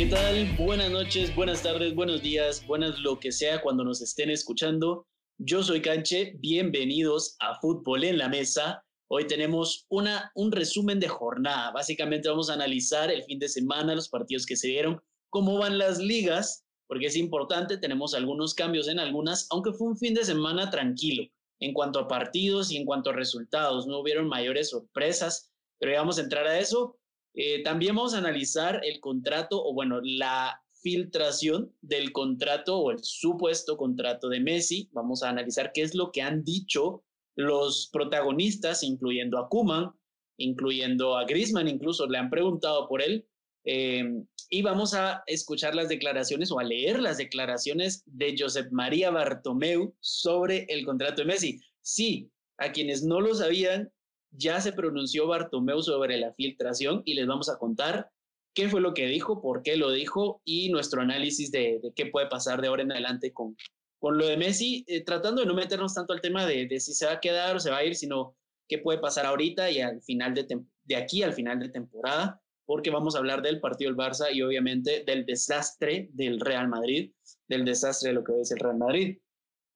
¿qué tal? Buenas noches, buenas tardes, buenos días, buenas lo que sea cuando nos estén escuchando. Yo soy Canche, bienvenidos a Fútbol en la Mesa. Hoy tenemos una, un resumen de jornada. Básicamente vamos a analizar el fin de semana, los partidos que se dieron, cómo van las ligas, porque es importante, tenemos algunos cambios en algunas, aunque fue un fin de semana tranquilo en cuanto a partidos y en cuanto a resultados. No hubieron mayores sorpresas, pero ya vamos a entrar a eso. Eh, también vamos a analizar el contrato, o bueno, la filtración del contrato o el supuesto contrato de Messi. Vamos a analizar qué es lo que han dicho los protagonistas, incluyendo a Kuman, incluyendo a Griezmann, incluso le han preguntado por él. Eh, y vamos a escuchar las declaraciones o a leer las declaraciones de Josep María Bartomeu sobre el contrato de Messi. Sí, a quienes no lo sabían, ya se pronunció Bartomeu sobre la filtración y les vamos a contar qué fue lo que dijo, por qué lo dijo y nuestro análisis de, qué puede pasar de ahora en adelante con, con lo de Messi, eh, tratando de no meternos tanto al tema de, si se va a quedar o se va a ir, sino qué puede pasar ahorita y al final de, de aquí al final de temporada, porque vamos a hablar del partido del Barça y obviamente del desastre del Real Madrid, del desastre de lo que es el Real Madrid.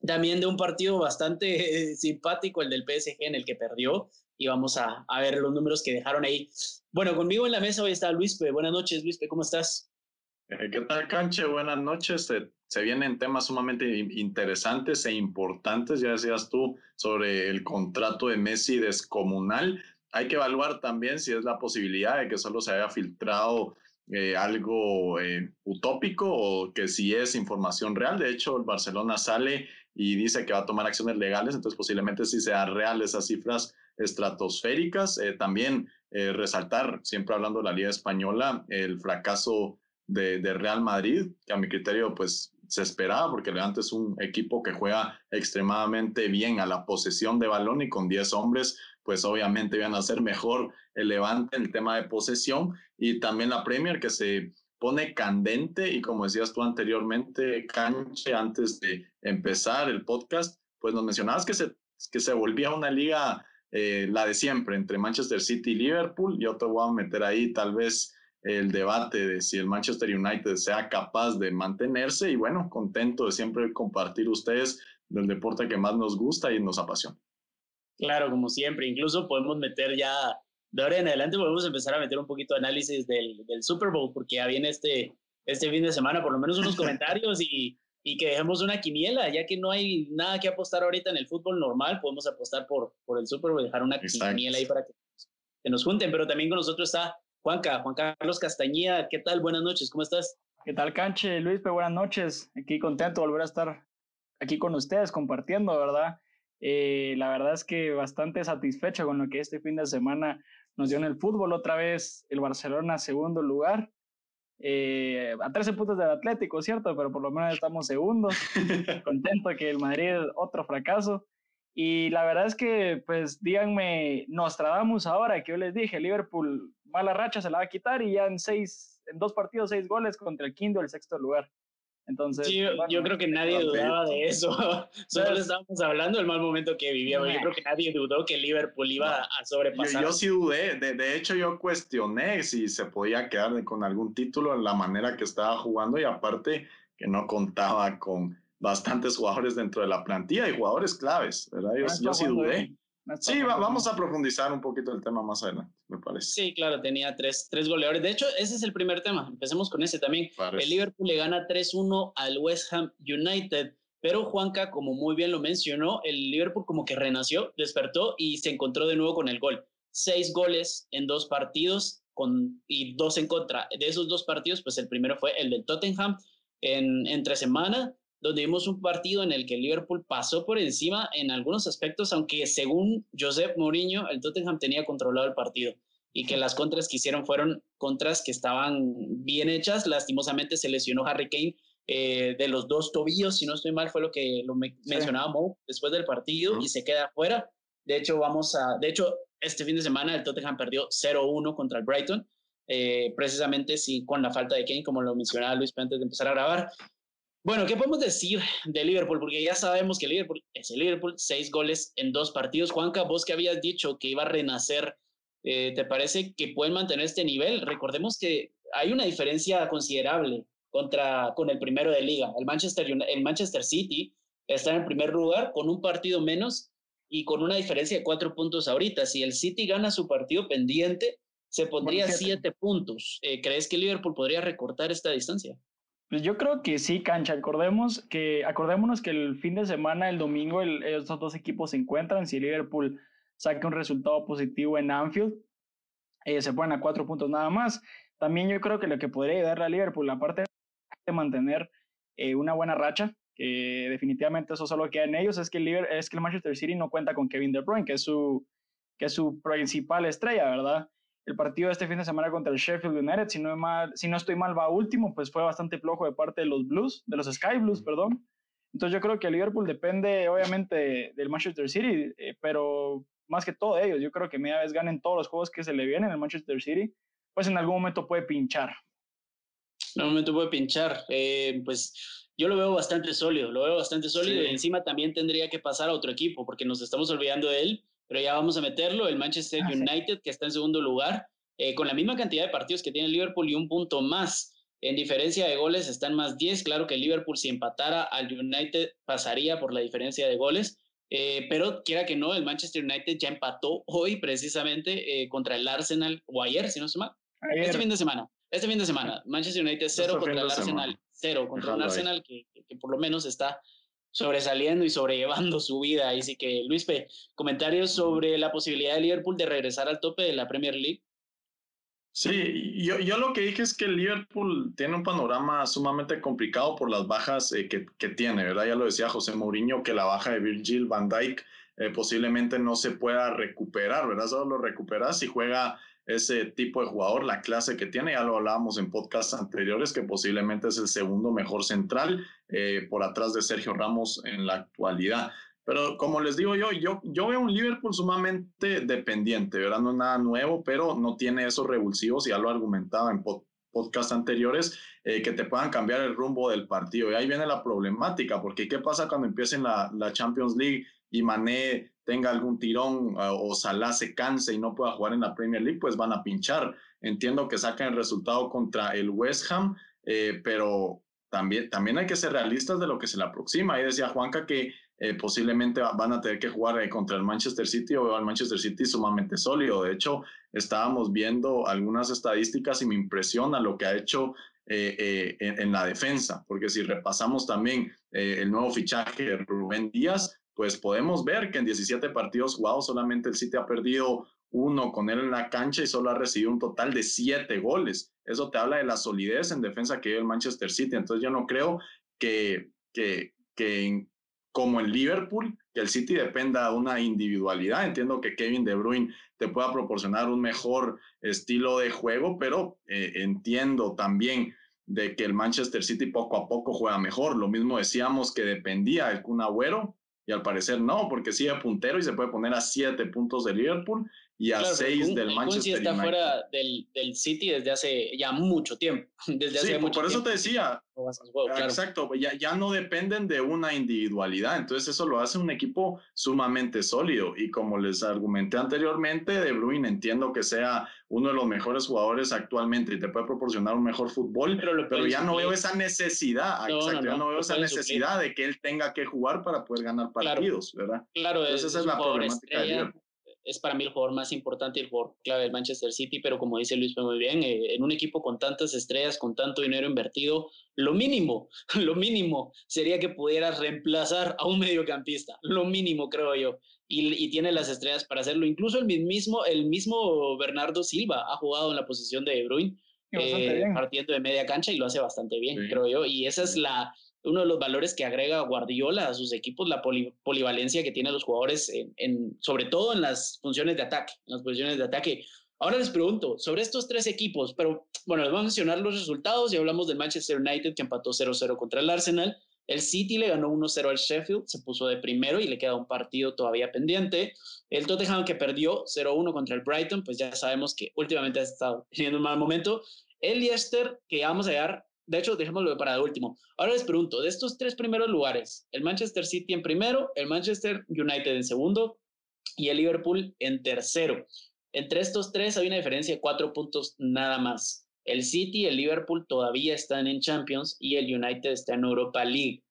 También de un partido bastante eh, simpático, el del PSG, en el que perdió, y vamos a, a, ver los números que dejaron ahí. Bueno, conmigo en la mesa hoy está Luispe. Buenas noches, Luispe, ¿cómo estás? Eh, ¿Qué tal, Canche? Buenas noches. Se, se, vienen temas sumamente interesantes e importantes, ya decías tú, sobre el contrato de Messi descomunal. Hay que evaluar también si es la posibilidad de que solo se haya filtrado eh, algo eh, utópico o que si es información real. De hecho, el Barcelona sale y dice que va a tomar acciones legales, entonces posiblemente sí sea real esas cifras estratosféricas. Eh, también eh, resaltar, siempre hablando de la Liga Española, el fracaso de, de, Real Madrid, que a mi criterio pues se esperaba, porque Levante es un equipo que juega extremadamente bien a la posesión de balón y con 10 hombres, pues obviamente iban a ser mejor el Levante en el tema de posesión y también la Premier que se pone candente y como decías tú anteriormente, Canche, antes de empezar el podcast, pues nos mencionabas que se, que se volvía una liga eh, la de siempre entre Manchester City y Liverpool. Yo te voy a meter ahí tal vez el debate de si el Manchester United sea capaz de mantenerse y bueno, contento de siempre compartir ustedes del deporte que más nos gusta y nos apasiona. Claro, como siempre, incluso podemos meter ya, de ahora en adelante podemos empezar a meter un poquito de análisis del, del Super Bowl, porque ya viene este, este fin de semana, por lo menos unos comentarios y, y que dejemos una quiniela, ya que no hay nada que apostar ahorita en el fútbol normal, podemos apostar por, por el Super Bowl, dejar una Exacto. quiniela ahí para que, que, nos junten, pero también con nosotros está Juanca, Juan Carlos Castañeda, ¿qué tal? Buenas noches, ¿cómo estás? ¿Qué tal, Canche? Luis, buenas noches, aquí contento de volver a estar aquí con ustedes compartiendo, ¿verdad? Eh, la verdad es que bastante satisfecho con lo que este fin de semana nos dio en el fútbol, otra vez el Barcelona segundo lugar, eh, a 13 puntos del Atlético, ¿cierto? Pero por lo menos estamos segundos. Contento que el Madrid otro fracaso. Y la verdad es que, pues, díganme, Nostradamus ahora, que yo les dije, Liverpool, mala racha se la va a quitar y ya en seis, en dos partidos, seis goles contra el quinto, el sexto lugar. Entonces, sí, yo, bueno, yo, creo que nadie dudaba de eso. Solo Entonces, estábamos hablando del mal momento que vivíamos. Yo creo que nadie dudó que Liverpool iba a sobrepasar. Yo, yo sí dudé. De, de, hecho, yo cuestioné si se podía quedar con algún título en la manera que estaba jugando y aparte que no contaba con bastantes jugadores dentro de la plantilla y jugadores claves, ¿verdad? Yo, no yo sí dudé. Sí, va, vamos a profundizar un poquito el tema más adelante, me parece. Sí, claro, tenía tres, tres goleadores. De hecho, ese es el primer tema. Empecemos con ese también. Parece. El Liverpool le gana 3-1 al West Ham United. Pero Juanca, como muy bien lo mencionó, el Liverpool como que renació, despertó y se encontró de nuevo con el gol. Seis goles en dos partidos con, y dos en contra. De esos dos partidos, pues el primero fue el del Tottenham en, entre semana donde vimos un partido en el que el Liverpool pasó por encima en algunos aspectos, aunque según Josep Mourinho, el Tottenham tenía controlado el partido y que las contras que hicieron fueron contras que estaban bien hechas. Lastimosamente se lesionó Harry Kane eh, de los dos tobillos, si no estoy mal, fue lo que lo me sí. mencionaba Mo después del partido uh -huh. y se queda fuera. De hecho, vamos a, de hecho, este fin de semana el Tottenham perdió 0-1 contra el Brighton, eh, precisamente sí, con la falta de Kane, como lo mencionaba Luis antes de empezar a grabar. Bueno, ¿qué podemos decir de Liverpool? Porque ya sabemos que Liverpool es el Liverpool, seis goles en dos partidos. Juanca, vos que habías dicho que iba a renacer, eh, ¿te parece que pueden mantener este nivel? Recordemos que hay una diferencia considerable contra, con el primero de liga. El Manchester, el Manchester City está en el primer lugar con un partido menos y con una diferencia de cuatro puntos ahorita. Si el City gana su partido pendiente, se pondría siete puntos. Eh, ¿Crees que Liverpool podría recortar esta distancia? Pues yo creo que sí, cancha. Acordemos que, acordémonos que el fin de semana, el domingo, estos dos equipos se encuentran. Si Liverpool saca un resultado positivo en Anfield, eh, se ponen a cuatro puntos nada más. También yo creo que lo que podría ayudarle a Liverpool, aparte de mantener eh, una buena racha, que definitivamente eso solo queda en ellos, es que, el es que el Manchester City no cuenta con Kevin De Bruyne, que es su, que es su principal estrella, ¿verdad? El partido de este fin de semana contra el Sheffield United, si no, mal, si no estoy mal, va último, pues fue bastante flojo de parte de los Blues, de los Sky Blues, perdón. Entonces yo creo que el Liverpool depende obviamente del Manchester City, eh, pero más que todo ellos, yo creo que media vez ganen todos los juegos que se le vienen al Manchester City, pues en algún momento puede pinchar. En algún momento puede pinchar. Eh, pues yo lo veo bastante sólido, lo veo bastante sólido y encima también tendría que pasar a otro equipo porque nos estamos olvidando de él, pero ya vamos a meterlo, el Manchester ah, United que está en segundo lugar, eh, con la misma cantidad de partidos que tiene Liverpool y un punto más. En diferencia de goles están más 10. Claro que Liverpool si empatara al United pasaría por la diferencia de goles. Eh, pero quiera que no, el Manchester United ya empató hoy precisamente eh, contra el Arsenal, o ayer, si no se mal. Este fin de semana. Este fin de semana. Manchester United cero contra el Arsenal. Cero contra un Arsenal que, que, por lo menos está sobresaliendo y sobrellevando su vida. Así que, Luis P., comentarios sobre la posibilidad de Liverpool de regresar al tope de la Premier League. Sí, yo, yo lo que dije es que Liverpool tiene un panorama sumamente complicado por las bajas eh, que, que, tiene, ¿verdad? Ya lo decía José Mourinho, que la baja de Virgil van Dijk eh, posiblemente no se pueda recuperar, ¿verdad? Solo lo recuperas si juega ese tipo de jugador, la clase que tiene, ya lo hablábamos en podcasts anteriores, que posiblemente es el segundo mejor central eh, por atrás de Sergio Ramos en la actualidad. Pero como les digo yo, yo, yo veo un Liverpool sumamente dependiente, ¿verdad? No es nada nuevo, pero no tiene esos revulsivos, ya lo argumentaba en podcasts anteriores, eh, que te puedan cambiar el rumbo del partido. Y ahí viene la problemática, porque ¿qué pasa cuando empiecen la, la Champions League y Mané tenga algún tirón uh, o Salah se canse y no pueda jugar en la Premier League? Pues van a pinchar. Entiendo que sacan el resultado contra el West Ham, eh, pero también, también hay que ser realistas de lo que se le aproxima. Ahí decía Juanca que eh, posiblemente van a tener que jugar eh, contra el Manchester City o el Manchester City sumamente sólido. De hecho, estábamos viendo algunas estadísticas y me impresiona lo que ha hecho eh, en, la defensa, porque si repasamos también el nuevo fichaje de Rubén Díaz, pues podemos ver que en 17 partidos jugados solamente el City ha perdido uno con él en la cancha y solo ha recibido un total de siete goles. Eso te habla de la solidez en defensa que hay el Manchester City. Entonces yo no creo que, que, que como en Liverpool, que el City dependa de una individualidad. Entiendo que Kevin De Bruyne te pueda proporcionar un mejor estilo de juego, pero eh, entiendo también de que el Manchester City poco a poco juega mejor. Lo mismo decíamos que dependía del Kun Agüero y al parecer no, porque sigue puntero y se puede poner a siete puntos de Liverpool y a seis del Manchester está fuera del, del, City desde hace ya mucho tiempo. Desde hace mucho por eso te decía. Exacto, ya, ya no dependen de una individualidad, entonces eso lo hace un equipo sumamente sólido y como les argumenté anteriormente, De Bruyne entiendo que sea uno de los mejores jugadores actualmente y te puede proporcionar un mejor fútbol, pero, ya no veo esa necesidad, exacto, ya no veo esa necesidad de que él tenga que jugar para poder ganar partidos, ¿verdad? Claro, entonces esa es la problemática es para mí el jugador más importante y el jugador clave del Manchester City, pero como dice Luis muy bien, eh, en un equipo con tantas estrellas, con tanto dinero invertido, lo mínimo, lo mínimo sería que pudieras reemplazar a un mediocampista, lo mínimo creo yo, y, tiene las estrellas para hacerlo. Incluso el mismo, el mismo Bernardo Silva ha jugado en la posición de De Bruyne, eh, partiendo de media cancha y lo hace bastante bien, creo yo, y esa es la, uno de los valores que agrega Guardiola a sus equipos, la polivalencia que tienen los jugadores, sobre todo en las funciones de ataque, en las posiciones de ataque. Ahora les pregunto sobre estos tres equipos, pero bueno, les voy a mencionar los resultados y hablamos del Manchester United que empató 0-0 contra el Arsenal. El City le ganó 1-0 al Sheffield, se puso de primero y le queda un partido todavía pendiente. El Tottenham que perdió 0-1 contra el Brighton, pues ya sabemos que últimamente ha estado teniendo un mal momento. El Leicester, que vamos a llegar de hecho, dejémoslo para el último. Ahora les pregunto, de estos tres primeros lugares, el Manchester City en primero, el Manchester United en segundo y el Liverpool en tercero. Entre estos tres hay una diferencia de cuatro puntos nada más. El City y el Liverpool todavía están en Champions y el United está en Europa League.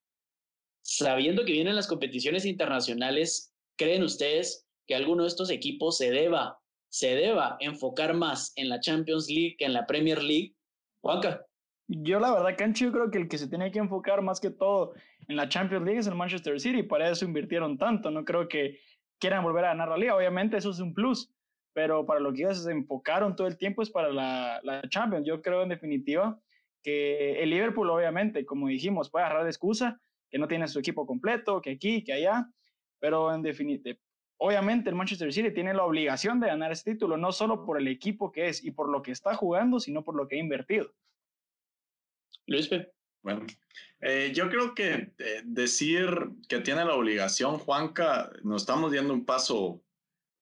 Sabiendo que vienen las competiciones internacionales, ¿creen ustedes que alguno de estos equipos se deba, se deba enfocar más en la Champions League que en la Premier League? Juanca. Yo la verdad, Cancho, yo creo que el que se tiene que enfocar más que todo en la Champions League es el Manchester City, para eso invirtieron tanto, no creo que quieran volver a ganar la liga, obviamente eso es un plus, pero para lo que ellos se enfocaron todo el tiempo es para la, la Champions. Yo creo en definitiva que el Liverpool, obviamente, como dijimos, puede agarrar de excusa que no tiene su equipo completo, que aquí, que allá, pero en definitiva, obviamente el Manchester City tiene la obligación de ganar este título, no solo por el equipo que es y por lo que está jugando, sino por lo que ha invertido. Luis Bueno, eh, yo creo que eh, decir que tiene la obligación, Juanca, nos estamos dando un paso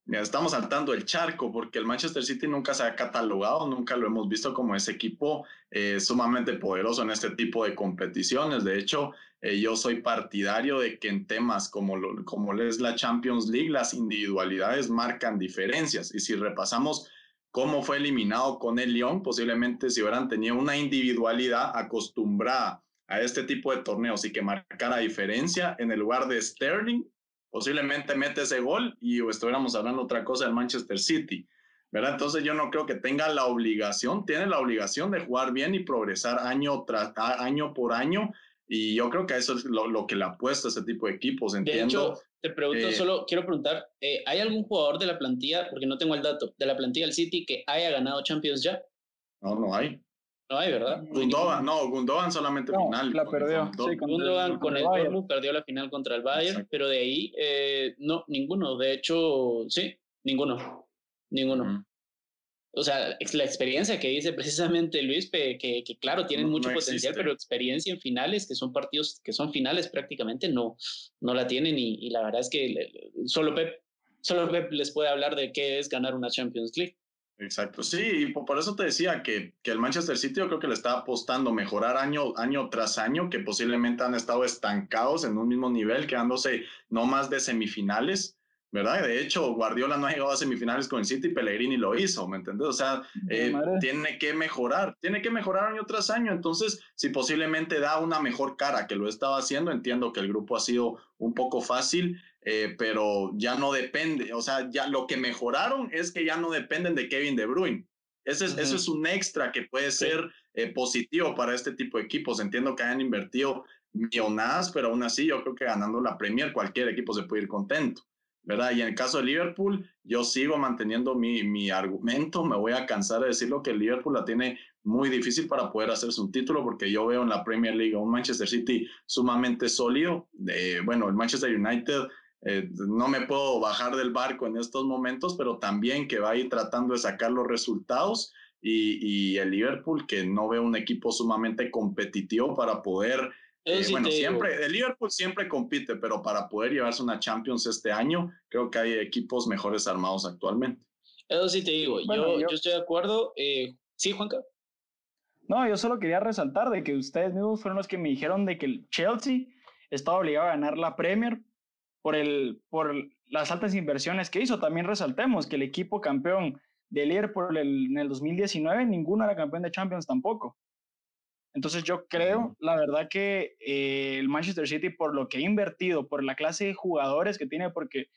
estamos saltando el charco porque el Manchester City nunca se ha catalogado, nunca lo hemos visto como ese equipo eh, sumamente poderoso en este tipo de competiciones. De hecho, yo soy partidario de que en temas como, lo, como es la Champions League, las individualidades marcan diferencias. Y si repasamos cómo fue eliminado con el Lyon, posiblemente si hubieran tenido una individualidad acostumbrada a este tipo de torneos y que marcara diferencia en el lugar de Sterling, posiblemente mete ese gol y estuviéramos hablando otra cosa del Manchester City. ¿verdad? Entonces yo no creo que tenga la obligación, tiene la obligación de jugar bien y progresar año tras año por año. Y yo creo que eso es lo, que le apuesta a ese tipo de equipos. Entiendo, de hecho, te pregunto, eh, solo quiero preguntar, eh, ¿hay algún jugador de la plantilla, porque no tengo el dato, de la plantilla del City que haya ganado Champions ya? No, no hay. No hay, ¿verdad? Gundogan, no, Gundogan solamente final. La perdió. Sí, Gundogan con el Dortmund perdió la final contra el Bayern, pero de ahí, eh, no, ninguno. De hecho, sí, ninguno. Ninguno. O sea, la experiencia que dice precisamente Luis, que, que claro, tienen mucho potencial, pero experiencia en finales, que son partidos que son finales prácticamente, no, no la tienen. Y, y la verdad es que solo Pep, solo Pep les puede hablar de qué es ganar una Champions League. Exacto, sí, y por eso te decía que, que el Manchester City yo creo que le está apostando mejorar año, año tras año, que posiblemente han estado estancados en un mismo nivel, quedándose no más de semifinales, ¿verdad? De hecho, Guardiola no ha llegado a semifinales con el City, Pellegrini lo hizo, ¿me entiendes? O sea, eh, tiene que mejorar, tiene que mejorar año tras año, entonces, si posiblemente da una mejor cara que lo estaba haciendo, entiendo que el grupo ha sido un poco fácil, eh, pero ya no depende, o sea, ya lo que mejoraron es que ya no dependen de Kevin De Bruyne. Ese es, Eso es un extra que puede ser eh, positivo para este tipo de equipos. Entiendo que hayan invertido millonadas, pero aún así yo creo que ganando la Premier cualquier equipo se puede ir contento, ¿verdad? Y en el caso de Liverpool, yo sigo manteniendo mi, mi argumento, me voy a cansar de decirlo que Liverpool la tiene muy difícil para poder hacerse un título porque yo veo en la Premier League un Manchester City sumamente sólido. bueno, el Manchester United eh, no me puedo bajar del barco en estos momentos, pero también que va a ir tratando de sacar los resultados y, el Liverpool que no ve un equipo sumamente competitivo para poder, eh, bueno, siempre, el Liverpool siempre compite, pero para poder llevarse una Champions este año, creo que hay equipos mejores armados actualmente. Eso sí te digo, yo, yo, estoy de acuerdo. Eh, sí, Juanca. No, yo solo quería resaltar de que ustedes mismos fueron los que me dijeron de que el Chelsea estaba obligado a ganar la Premier por, el, por las altas inversiones que hizo. También resaltemos que el equipo campeón de Liverpool en el 2019, ninguno era campeón de Champions tampoco. Entonces yo creo, la verdad, que eh, el Manchester City, por lo que ha invertido, por la clase de jugadores que tiene, porque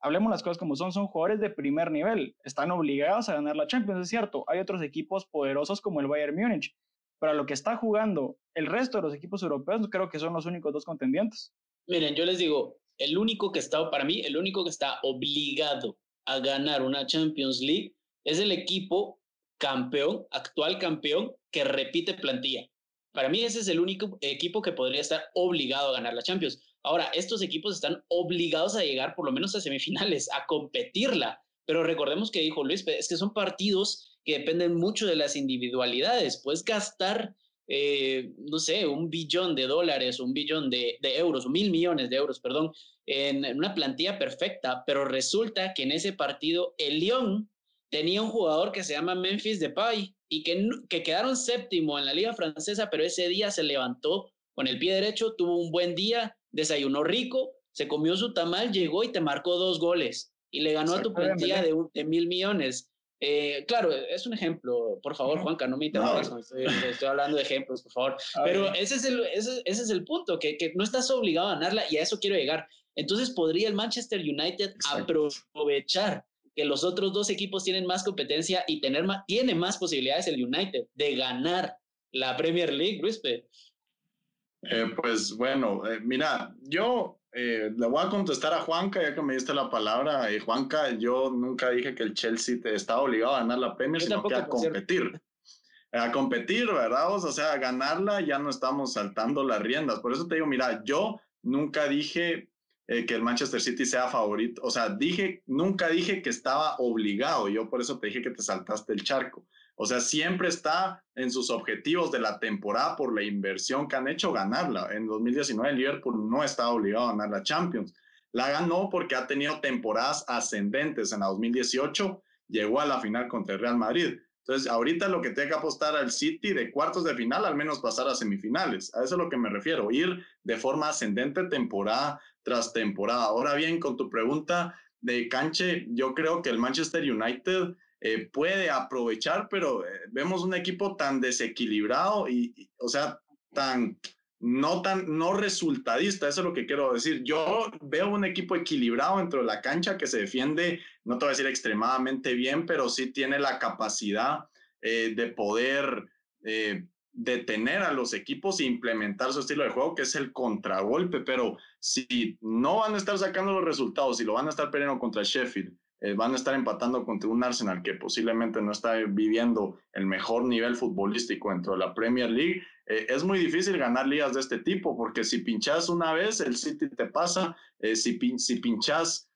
hablemos las cosas como son, son jugadores de primer nivel, están obligados a ganar la Champions, es cierto. Hay otros equipos poderosos como el Bayern Múnich, pero a lo que está jugando el resto de los equipos europeos, creo que son los únicos dos contendientes. Miren, yo les digo, el único que está, para mí, el único que está obligado a ganar una Champions League es el equipo campeón, actual campeón, que repite plantilla. Para mí ese es el único equipo que podría estar obligado a ganar la Champions. Ahora, estos equipos están obligados a llegar por lo menos a semifinales, a competirla. Pero recordemos que dijo Luis, es que son partidos que dependen mucho de las individualidades. Puedes gastar eh, no sé, un billón de dólares, un billón de, euros, mil millones de euros, perdón, en, una plantilla perfecta, pero resulta que en ese partido el Lyon tenía un jugador que se llama Memphis Depay y que, que quedaron séptimo en la liga francesa, pero ese día se levantó con el pie derecho, tuvo un buen día, desayunó rico, se comió su tamal, llegó y te marcó dos goles y le ganó a tu plantilla de, de mil millones. Eh, claro, es un ejemplo. Por favor, Juanca, no me interrumpas estoy, hablando de ejemplos, por favor. Pero ese es, el, ese, es el punto, que, que, no estás obligado a ganarla y a eso quiero llegar. Entonces, ¿podría el Manchester United aprovechar que los otros dos equipos tienen más competencia y tener más, tiene más posibilidades el United de ganar la Premier League, Luis? Eh, pues bueno, eh, mira, yo eh, le voy a contestar a Juanca, ya que me diste la palabra. Juanca, yo nunca dije que el Chelsea estaba obligado a ganar la Premier, sino que a competir. A competir, ¿verdad? O sea, a ganarla ya no estamos saltando las riendas. Por eso te digo, mira, yo nunca dije eh, que el Manchester City sea favorito. O sea, dije, nunca dije que estaba obligado. Yo por eso te dije que te saltaste el charco. O sea, siempre está en sus objetivos de la temporada por la inversión que han hecho ganarla. En 2019 el Liverpool no estaba obligado a ganar la Champions. La ganó porque ha tenido temporadas ascendentes. En la 2018 llegó a la final contra el Real Madrid. Entonces, ahorita lo que tiene que apostar al City de cuartos de final, al menos pasar a semifinales. A eso es lo que me refiero, ir de forma ascendente temporada tras temporada. Ahora bien, con tu pregunta de canche, yo creo que el Manchester United eh, puede aprovechar, pero eh, vemos un equipo tan desequilibrado y, o sea, tan no tan no resultadista, eso es lo que quiero decir. Yo veo un equipo equilibrado dentro de la cancha que se defiende, no te voy a decir extremadamente bien, pero sí tiene la capacidad eh, de poder detener a los equipos e implementar su estilo de juego, que es el contragolpe, pero si no van a estar sacando los resultados, si lo van a estar perdiendo contra Sheffield, eh, van a estar empatando contra un Arsenal que posiblemente no está viviendo el mejor nivel futbolístico dentro de la Premier League, eh, es muy difícil ganar ligas de este tipo, porque si pinchas una vez, el City te pasa, eh, si, si pinchas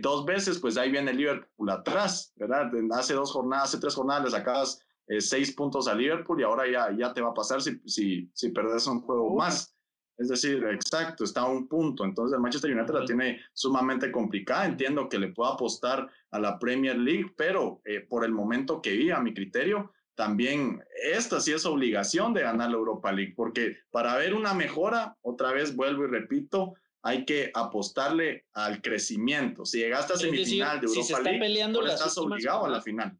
dos veces, pues ahí viene el Liverpool atrás, ¿verdad? Hace dos jornadas, hace tres jornadas le sacabas seis puntos a Liverpool y ahora ya, ya te va a pasar si, si, si perdes un juego más. Es decir, exacto, está a un punto. Entonces el Manchester United la tiene sumamente complicada. Entiendo que le puedo apostar a la Premier League, pero eh, por el momento que vi, a mi criterio, también esta sí es obligación de ganar la Europa League, porque para ver una mejora, otra vez vuelvo y repito, hay que apostarle al crecimiento. Si llegaste a semifinal de Europa League, estás obligado a la final.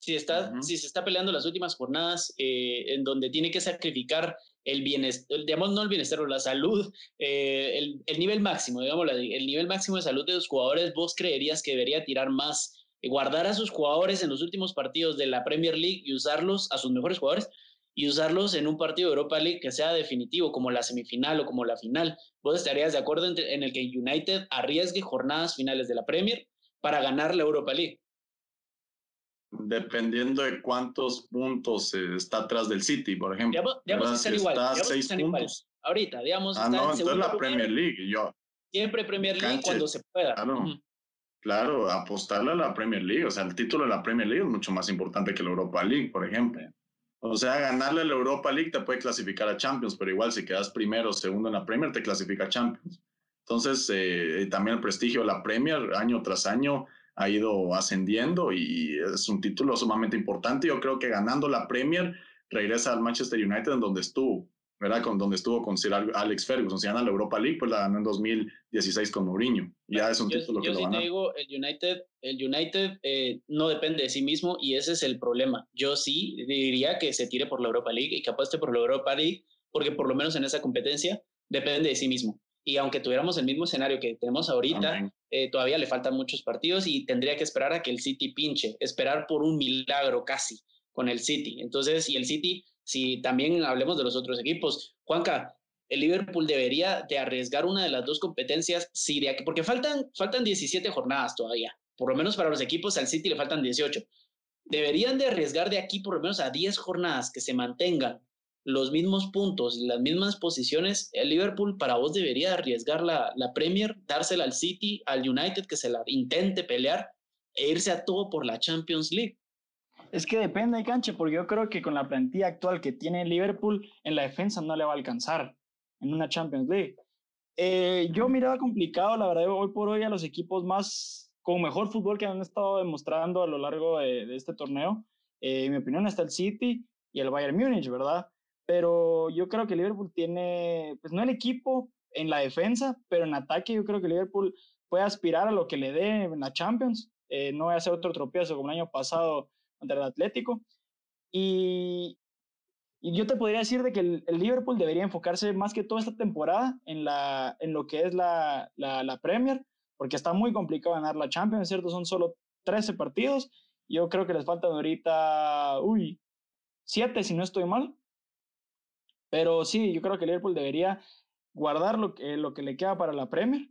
Si, está, si se está peleando las últimas jornadas eh, en donde tiene que sacrificar el bienestar, digamos, no el bienestar la salud, eh, el, el, nivel máximo, digamos, el nivel máximo de salud de los jugadores, vos creerías que debería tirar más, eh, guardar a sus jugadores en los últimos partidos de la Premier League y usarlos, a sus mejores jugadores, y usarlos en un partido de Europa League que sea definitivo, como la semifinal o como la final. ¿Vos estarías de acuerdo en, en el que United arriesgue jornadas finales de la Premier para ganar la Europa League? Dependiendo de cuántos puntos está atrás del City, por ejemplo. Digamos, que están igual. seis puntos. Ahorita, digamos. Ah, no, entonces la Premier League. Yo, Siempre Premier League cuando se pueda. Claro, claro, apostarle a la Premier League. O sea, el título de la Premier League es mucho más importante que la Europa League, por ejemplo. O sea, ganarle a la Europa League te puede clasificar a Champions, pero igual si quedas primero o segundo en la Premier, te clasifica a Champions. Entonces, eh, también el prestigio de la Premier, año tras año, ha ido ascendiendo y es un título sumamente importante. Yo creo que ganando la Premier regresa al Manchester United en donde estuvo, ¿verdad? Con donde estuvo con Sir Alex Ferguson. Si gana la Europa League, pues la ganó en 2016 con Mourinho. Ya es un título yo que sí lo te digo, el United, el United eh, no depende de sí mismo y ese es el problema. Yo sí diría que se tire por la Europa League y que apueste por la Europa League porque por lo menos en esa competencia depende de sí mismo. Y aunque tuviéramos el mismo escenario que tenemos ahorita, eh, todavía le faltan muchos partidos y tendría que esperar a que el City pinche, esperar por un milagro casi con el City. Entonces, y el City, si también hablemos de los otros equipos, Juanca, el Liverpool debería de arriesgar una de las dos competencias, sí, de aquí, porque faltan, faltan 17 jornadas todavía, por lo menos para los equipos, al City le faltan 18. Deberían de arriesgar de aquí por lo menos a 10 jornadas que se mantengan los mismos puntos y las mismas posiciones, el Liverpool para vos debería arriesgar la, la Premier, dársela al City, al United que se la intente pelear e irse a todo por la Champions League. Es que depende, cancha, porque yo creo que con la plantilla actual que tiene Liverpool, en la defensa no le va a alcanzar en una Champions League. Eh, yo miraba complicado, la verdad, hoy por hoy a los equipos más con mejor fútbol que han estado demostrando a lo largo de, este torneo. Eh, en mi opinión está el City y el Bayern Múnich, ¿verdad? Pero yo creo que Liverpool tiene, pues no el equipo en la defensa, pero en ataque yo creo que Liverpool puede aspirar a lo que le dé en la Champions. eh, no voy a hacer otro tropiezo como el año pasado contra el Atlético. Y, y yo te podría decir de que el, Liverpool debería enfocarse más que toda esta temporada en, la, en lo que es la, la, la Premier, porque está muy complicado ganar la Champions, ¿cierto? Son solo 13 partidos. Yo creo que les faltan ahorita, uy, 7 si no estoy mal. Pero sí, yo creo que Liverpool debería guardar lo que, lo que le queda para la Premier.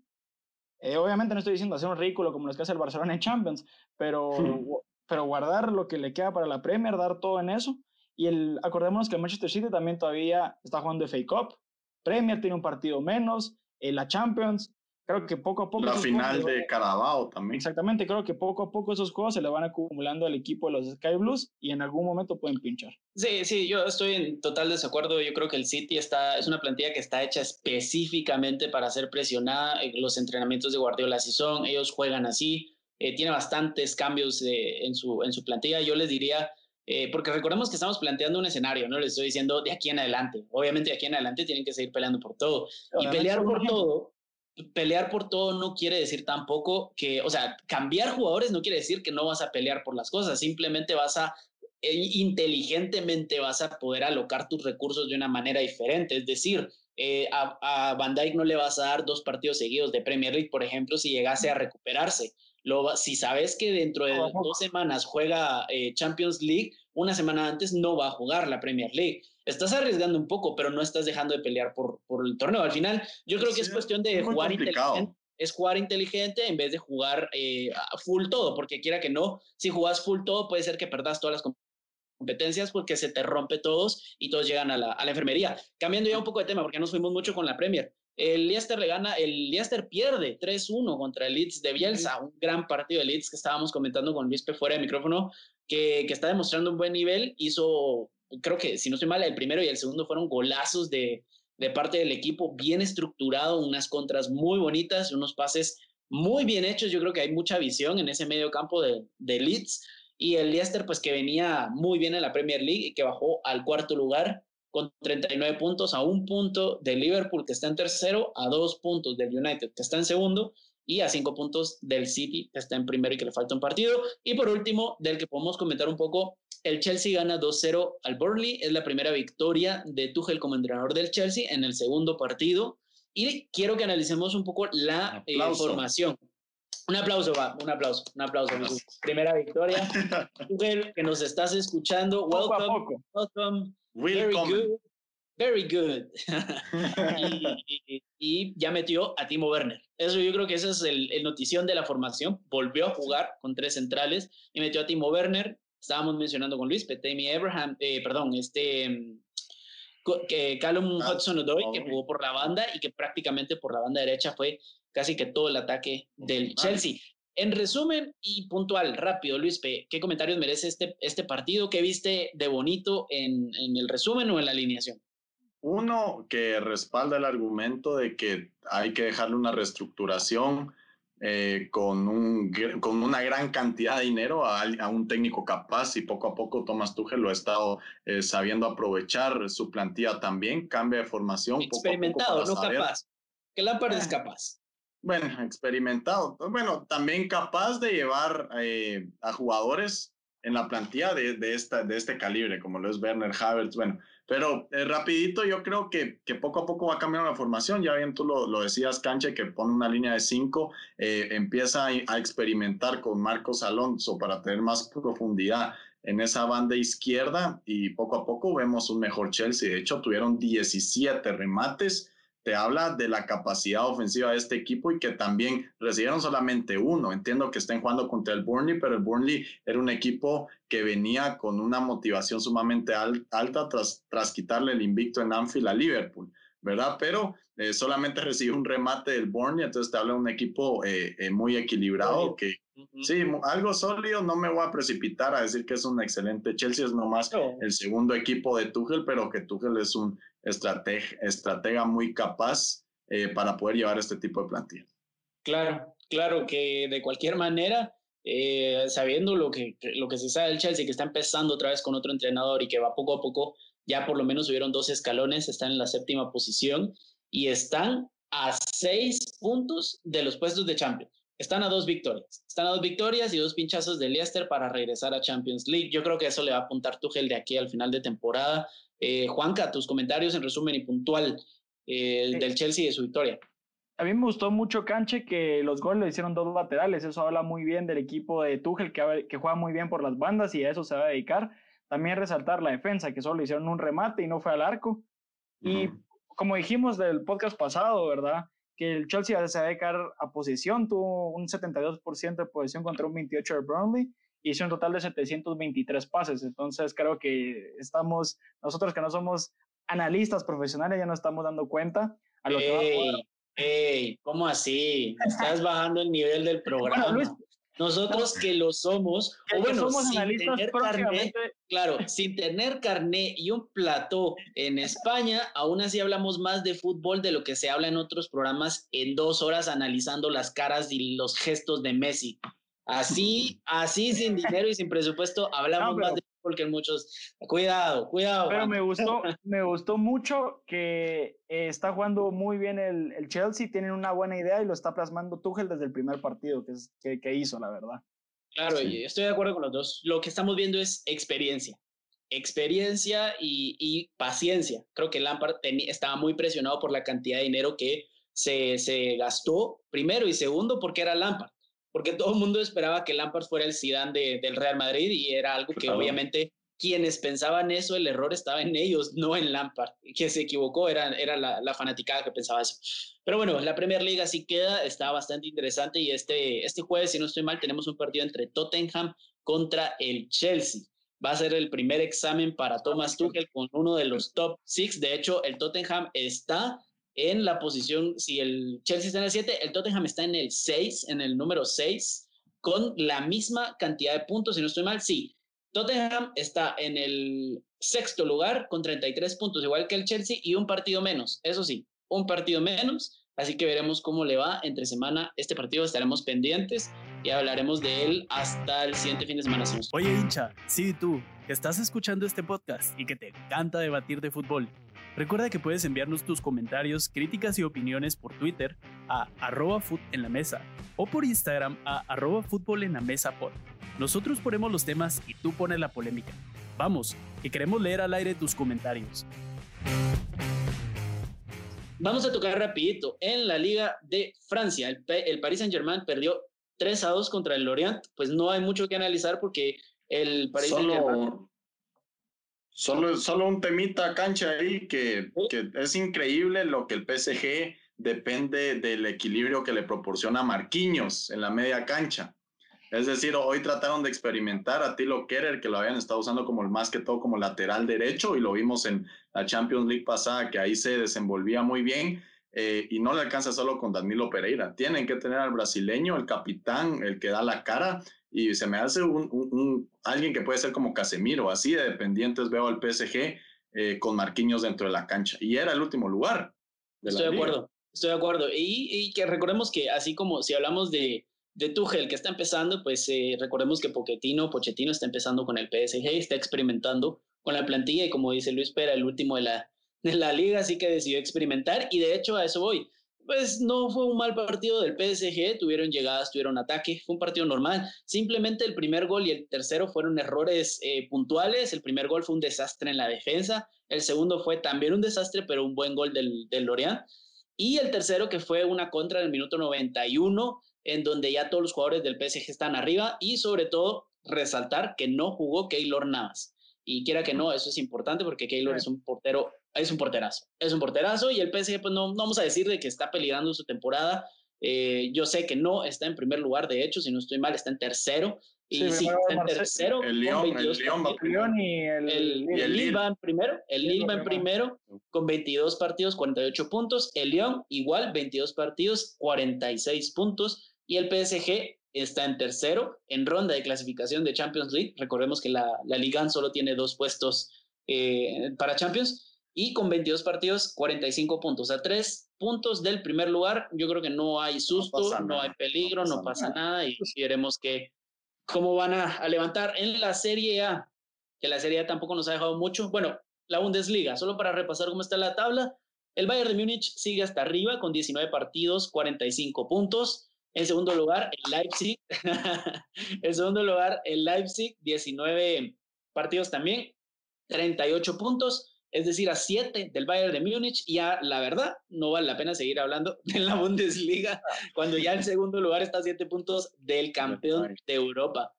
Eh, obviamente no estoy diciendo hacer un ridículo como los que hace el Barcelona en Champions, pero, pero guardar lo que le queda para la Premier, dar todo en eso. Y el, acordémonos que el Manchester City también todavía está jugando FA Cup. Premier tiene un partido menos. en la Champions creo que poco a poco... La final de Carabao también. Exactamente, creo que poco a poco esos juegos se le van acumulando al equipo de los Sky Blues y en algún momento pueden pinchar. Sí, sí, yo estoy en total desacuerdo. Yo creo que el City está, es una plantilla que está hecha específicamente para ser presionada. Los entrenamientos de Guardiola así son, ellos juegan así. Eh, tiene bastantes cambios eh, en, su, en su plantilla. Yo les diría... Eh, porque recordemos que estamos planteando un escenario, ¿no? Les estoy diciendo de aquí en adelante. Obviamente de aquí en adelante tienen que seguir peleando por todo. y pelear por todo pelear por todo no quiere decir tampoco que, o sea, cambiar jugadores no quiere decir que no vas a pelear por las cosas, simplemente vas a eh, inteligentemente vas a poder alocar tus recursos de una manera diferente. Es decir, eh, a, Van Dijk no le vas a dar dos partidos seguidos de Premier League, por ejemplo, si llegase a recuperarse. Lo, si sabes que dentro de dos semanas juega eh, Champions League, una semana antes no va a jugar la Premier League estás arriesgando un poco, pero no estás dejando de pelear por, por el torneo. Al final, yo creo que es cuestión de jugar inteligente. Es jugar inteligente en vez de jugar eh, full todo, porque quiera que no, si jugas full todo, puede ser que perdas todas las competencias porque se te rompe todos y todos llegan a la, a la enfermería. Cambiando ya un poco de tema, porque nos fuimos mucho con la Premier. El Leicester le gana, el Leicester pierde 3-1 contra el Leeds de Bielsa, un gran partido de Leeds que estábamos comentando con Luis P. fuera de micrófono, que, está demostrando un buen nivel, hizo creo que si no estoy mal, el primero y el segundo fueron golazos de, de parte del equipo, bien estructurado, unas contras muy bonitas, unos pases muy bien hechos. Yo creo que hay mucha visión en ese medio campo de, de Leeds. Y el Leicester, pues que venía muy bien en la Premier League y que bajó al cuarto lugar con 39 puntos, a un punto del Liverpool, que está en tercero, a dos puntos del United, que está en segundo, y a cinco puntos del City, que está en primero y que le falta un partido. Y por último, del que podemos comentar un poco, el Chelsea gana 2-0 al Burnley. Es la primera victoria de Tuchel como entrenador del Chelsea en el segundo partido. Y quiero que analicemos un poco la eh, formación. Un aplauso, va, un aplauso, un aplauso. Primera victoria. Tuchel, que nos estás escuchando, welcome. Welcome. Very good. Very good. y, ya metió a Timo Werner. Eso yo creo que esa es el, el, notición de la formación. Volvió a jugar con tres centrales y metió a Timo Werner, estábamos mencionando con Luis, Tammy Abraham, eh, perdón, este mm, que Callum ah, Hudson Odoi, que jugó por la banda y que prácticamente por la banda derecha fue casi que todo el ataque del Chelsea. En resumen y puntual, rápido, Luis, ¿qué comentarios merece este, este partido? ¿Qué viste de bonito en, en el resumen o en la alineación? Uno, que respalda el argumento de que hay que dejarle una reestructuración eh, con, un, con una gran cantidad de dinero a, un técnico capaz y poco a poco Thomas Tuchel lo ha estado eh, sabiendo aprovechar su plantilla también, cambia de formación. Experimentado, no capaz. Que Lampard es ah. capaz. Bueno, experimentado. Bueno, también capaz de llevar eh, a jugadores en la plantilla de, de, esta, de este calibre, como lo es Werner Havertz. Bueno, pero eh, rapidito, yo creo que, que, poco a poco va cambiando la formación. Ya bien tú lo, lo decías, Canche, que pone una línea de cinco, eh, empieza a, experimentar con Marcos Alonso para tener más profundidad en esa banda izquierda y poco a poco vemos un mejor Chelsea. De hecho, tuvieron 17 remates te habla de la capacidad ofensiva de este equipo y que también recibieron solamente uno. Entiendo que estén jugando contra el Burnley, pero el Burnley era un equipo que venía con una motivación sumamente alta tras, tras quitarle el invicto en Anfield a Liverpool. ¿verdad? Pero eh, solamente recibió un remate del Burnley, entonces te habla de un equipo eh, eh, muy equilibrado, que sí, algo sólido, no me voy a precipitar a decir que es un excelente Chelsea, es nomás el segundo equipo de Tuchel, pero que Tuchel es un estratega muy capaz para poder llevar este tipo de plantilla. Claro, claro que de cualquier manera, sabiendo lo que, lo que se sabe del Chelsea, que está empezando otra vez con otro entrenador y que va poco a poco ya por lo menos subieron dos escalones, están en la séptima posición y están a seis puntos de los puestos de Champions. Están a dos victorias. Están a dos victorias y dos pinchazos de Leicester para regresar a Champions League. Yo creo que eso le va a apuntar Tuchel de aquí al final de temporada. Eh, Juanca, tus comentarios en resumen y puntual eh, del Chelsea y de su victoria. A mí me gustó mucho Canche que los goles lo hicieron dos laterales. Eso habla muy bien del equipo de Tuchel que, que juega muy bien por las bandas y a eso se va a dedicar. También resaltar la defensa, que solo hicieron un remate y no fue al arco. Y como dijimos del podcast pasado, ¿verdad? Que el Chelsea se va a dedicar a posición, tuvo un 72% de posición contra un 28% de Burnley, hizo un total de 723 pases. Entonces creo que estamos, nosotros que no somos analistas profesionales, ya nos estamos dando cuenta a lo que Ey, ¿cómo así? Estás bajando el nivel del programa. Nosotros que lo somos, o bueno, somos sin tener carné, claro, sin tener carné y un plató en España, aún así hablamos más de fútbol de lo que se habla en otros programas en dos horas analizando las caras y los gestos de Messi. Así, así sin dinero y sin presupuesto, hablamos más de porque muchos, cuidado, cuidado. Pero me gustó, me gustó mucho que eh, está jugando muy bien el, el, Chelsea, tienen una buena idea y lo está plasmando Tuchel desde el primer partido que, que, que hizo, la verdad. Claro, y estoy de acuerdo con los dos. Lo que estamos viendo es experiencia. Experiencia y, y paciencia. Creo que Lampard estaba muy presionado por la cantidad de dinero que se, se gastó, primero y segundo, porque era Lampard porque todo el mundo esperaba que Lampard fuera el Zidane del Real Madrid y era algo que obviamente quienes pensaban eso, el error estaba en ellos, no en Lampard. Que se equivocó era, era la, la, fanaticada que pensaba eso. Pero bueno, la Premier League así queda, está bastante interesante y este, este jueves, si no estoy mal, tenemos un partido entre Tottenham contra el Chelsea. Va a ser el primer examen para Thomas Tuchel con uno de los top six. De hecho, el Tottenham está en la posición, si el Chelsea está en el 7, el Tottenham está en el 6, en el número 6, con la misma cantidad de puntos, si no estoy mal, sí. Tottenham está en el sexto lugar con 33 puntos, igual que el Chelsea, y un partido menos, eso sí, un partido menos, así que veremos cómo le va entre semana este partido, estaremos pendientes y hablaremos de él hasta el siguiente fin de semana. Oye hincha, sí tú, que estás escuchando este podcast y que te encanta debatir de fútbol Recuerda que puedes enviarnos tus comentarios, críticas y opiniones por Twitter a arroba en la mesa o por Instagram a arroba fútbol en la mesa pod. Nosotros ponemos los temas y tú pones la polémica. Vamos, que queremos leer al aire tus comentarios. Vamos a tocar rapidito. En la Liga de Francia, el, el Paris Saint-Germain perdió 3 a 2 contra el Lorient. Pues no hay mucho que analizar porque el Paris Saint-Germain Solo, solo un temita cancha ahí que, que, es increíble lo que el PSG depende del equilibrio que le proporciona Marquinhos en la media cancha. Es decir, hoy trataron de experimentar a Tilo Kerer, que lo habían estado usando como el más que todo como lateral derecho, y lo vimos en la Champions League pasada, que ahí se desenvolvía muy bien, eh, y no le alcanza solo con Danilo Pereira. Tienen que tener al brasileño, el capitán, el que da la cara, y se me hace un, alguien que puede ser como Casemiro, así de dependientes veo al PSG eh, con Marquinhos dentro de la cancha. Y era el último lugar. estoy de acuerdo, estoy de acuerdo. Y, que recordemos que así como si hablamos de, de Tuchel que está empezando, pues eh, recordemos que Pochettino, Pochettino está empezando con el PSG, está experimentando con la plantilla y como dice Luis Pera, el último de la, de la liga, así que decidió experimentar y de hecho a eso voy pues no fue un mal partido del PSG, tuvieron llegadas, tuvieron ataque, fue un partido normal. Simplemente el primer gol y el tercero fueron errores eh, puntuales. El primer gol fue un desastre en la defensa, el segundo fue también un desastre, pero un buen gol del, del Lorient. Y el tercero que fue una contra en el minuto 91, en donde ya todos los jugadores del PSG están arriba y sobre todo resaltar que no jugó Keylor Navas. Y quiera que no, eso es importante porque Keylor es un portero es un porterazo. Es un porterazo y el PSG, pues no, no vamos a decir de que está peligrando su temporada. Eh, yo sé que no está en primer lugar, de hecho, si no estoy mal, está en tercero. Y sí, está en tercero. El Lyon, el Lyon va primero. Y el, el, Lille va en primero. El Lille va en primero con 22 partidos, 48 puntos. El Lyon igual, 22 partidos, 46 puntos. Y el PSG está en tercero en ronda de clasificación de Champions League. Recordemos que la, la Liga solo tiene dos puestos eh, para Champions y con 22 partidos, 45 puntos. A tres puntos del primer lugar, yo creo que no hay susto, no, hay peligro, no pasa, nada. y veremos que, cómo van a, levantar en la Serie A, que la Serie A tampoco nos ha dejado mucho. Bueno, la Bundesliga, solo para repasar cómo está la tabla. El Bayern de Múnich sigue hasta arriba con 19 partidos, 45 puntos. En segundo lugar, el Leipzig. en segundo lugar, el Leipzig, 19 partidos también, 38 puntos, es decir, a 7 del Bayern de Múnich. Y ya, la verdad, no vale la pena seguir hablando de la Bundesliga cuando ya el segundo lugar está a 7 puntos del campeón de Europa.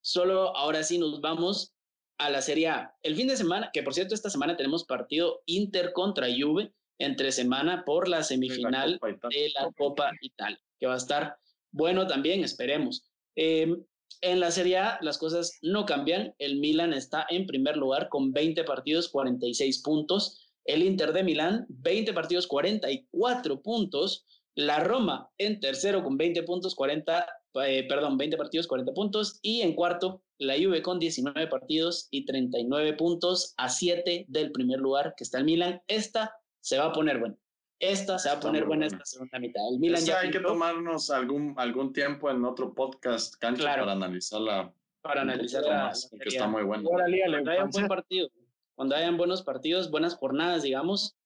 Solo ahora sí nos vamos a la Serie A. El fin de semana, que por cierto, esta semana tenemos partido Inter contra Juve entre semana por la semifinal de la Copa Italia, que va a estar bueno también, esperemos. Em, en la Serie A las cosas no cambian. El Milan está en primer lugar con 20 partidos, 46 puntos. El Inter de Milán, 20 partidos, 44 puntos. La Roma en tercero con 20 puntos, 40, eh, perdón, 20 partidos, 40 puntos. Y en cuarto, la Juve con 19 partidos y 39 puntos a 7 del primer lugar que está el Milan. Esta se va a poner buena. Esta se va a poner buena esta segunda mitad. El Milan ya hay que tomarnos algún, algún tiempo en otro podcast, Cancha, para analizarla. Para analizarla. porque está muy bueno. Cuando haya un buen partido, cuando hayan buenos partidos, buenas jornadas, digamos,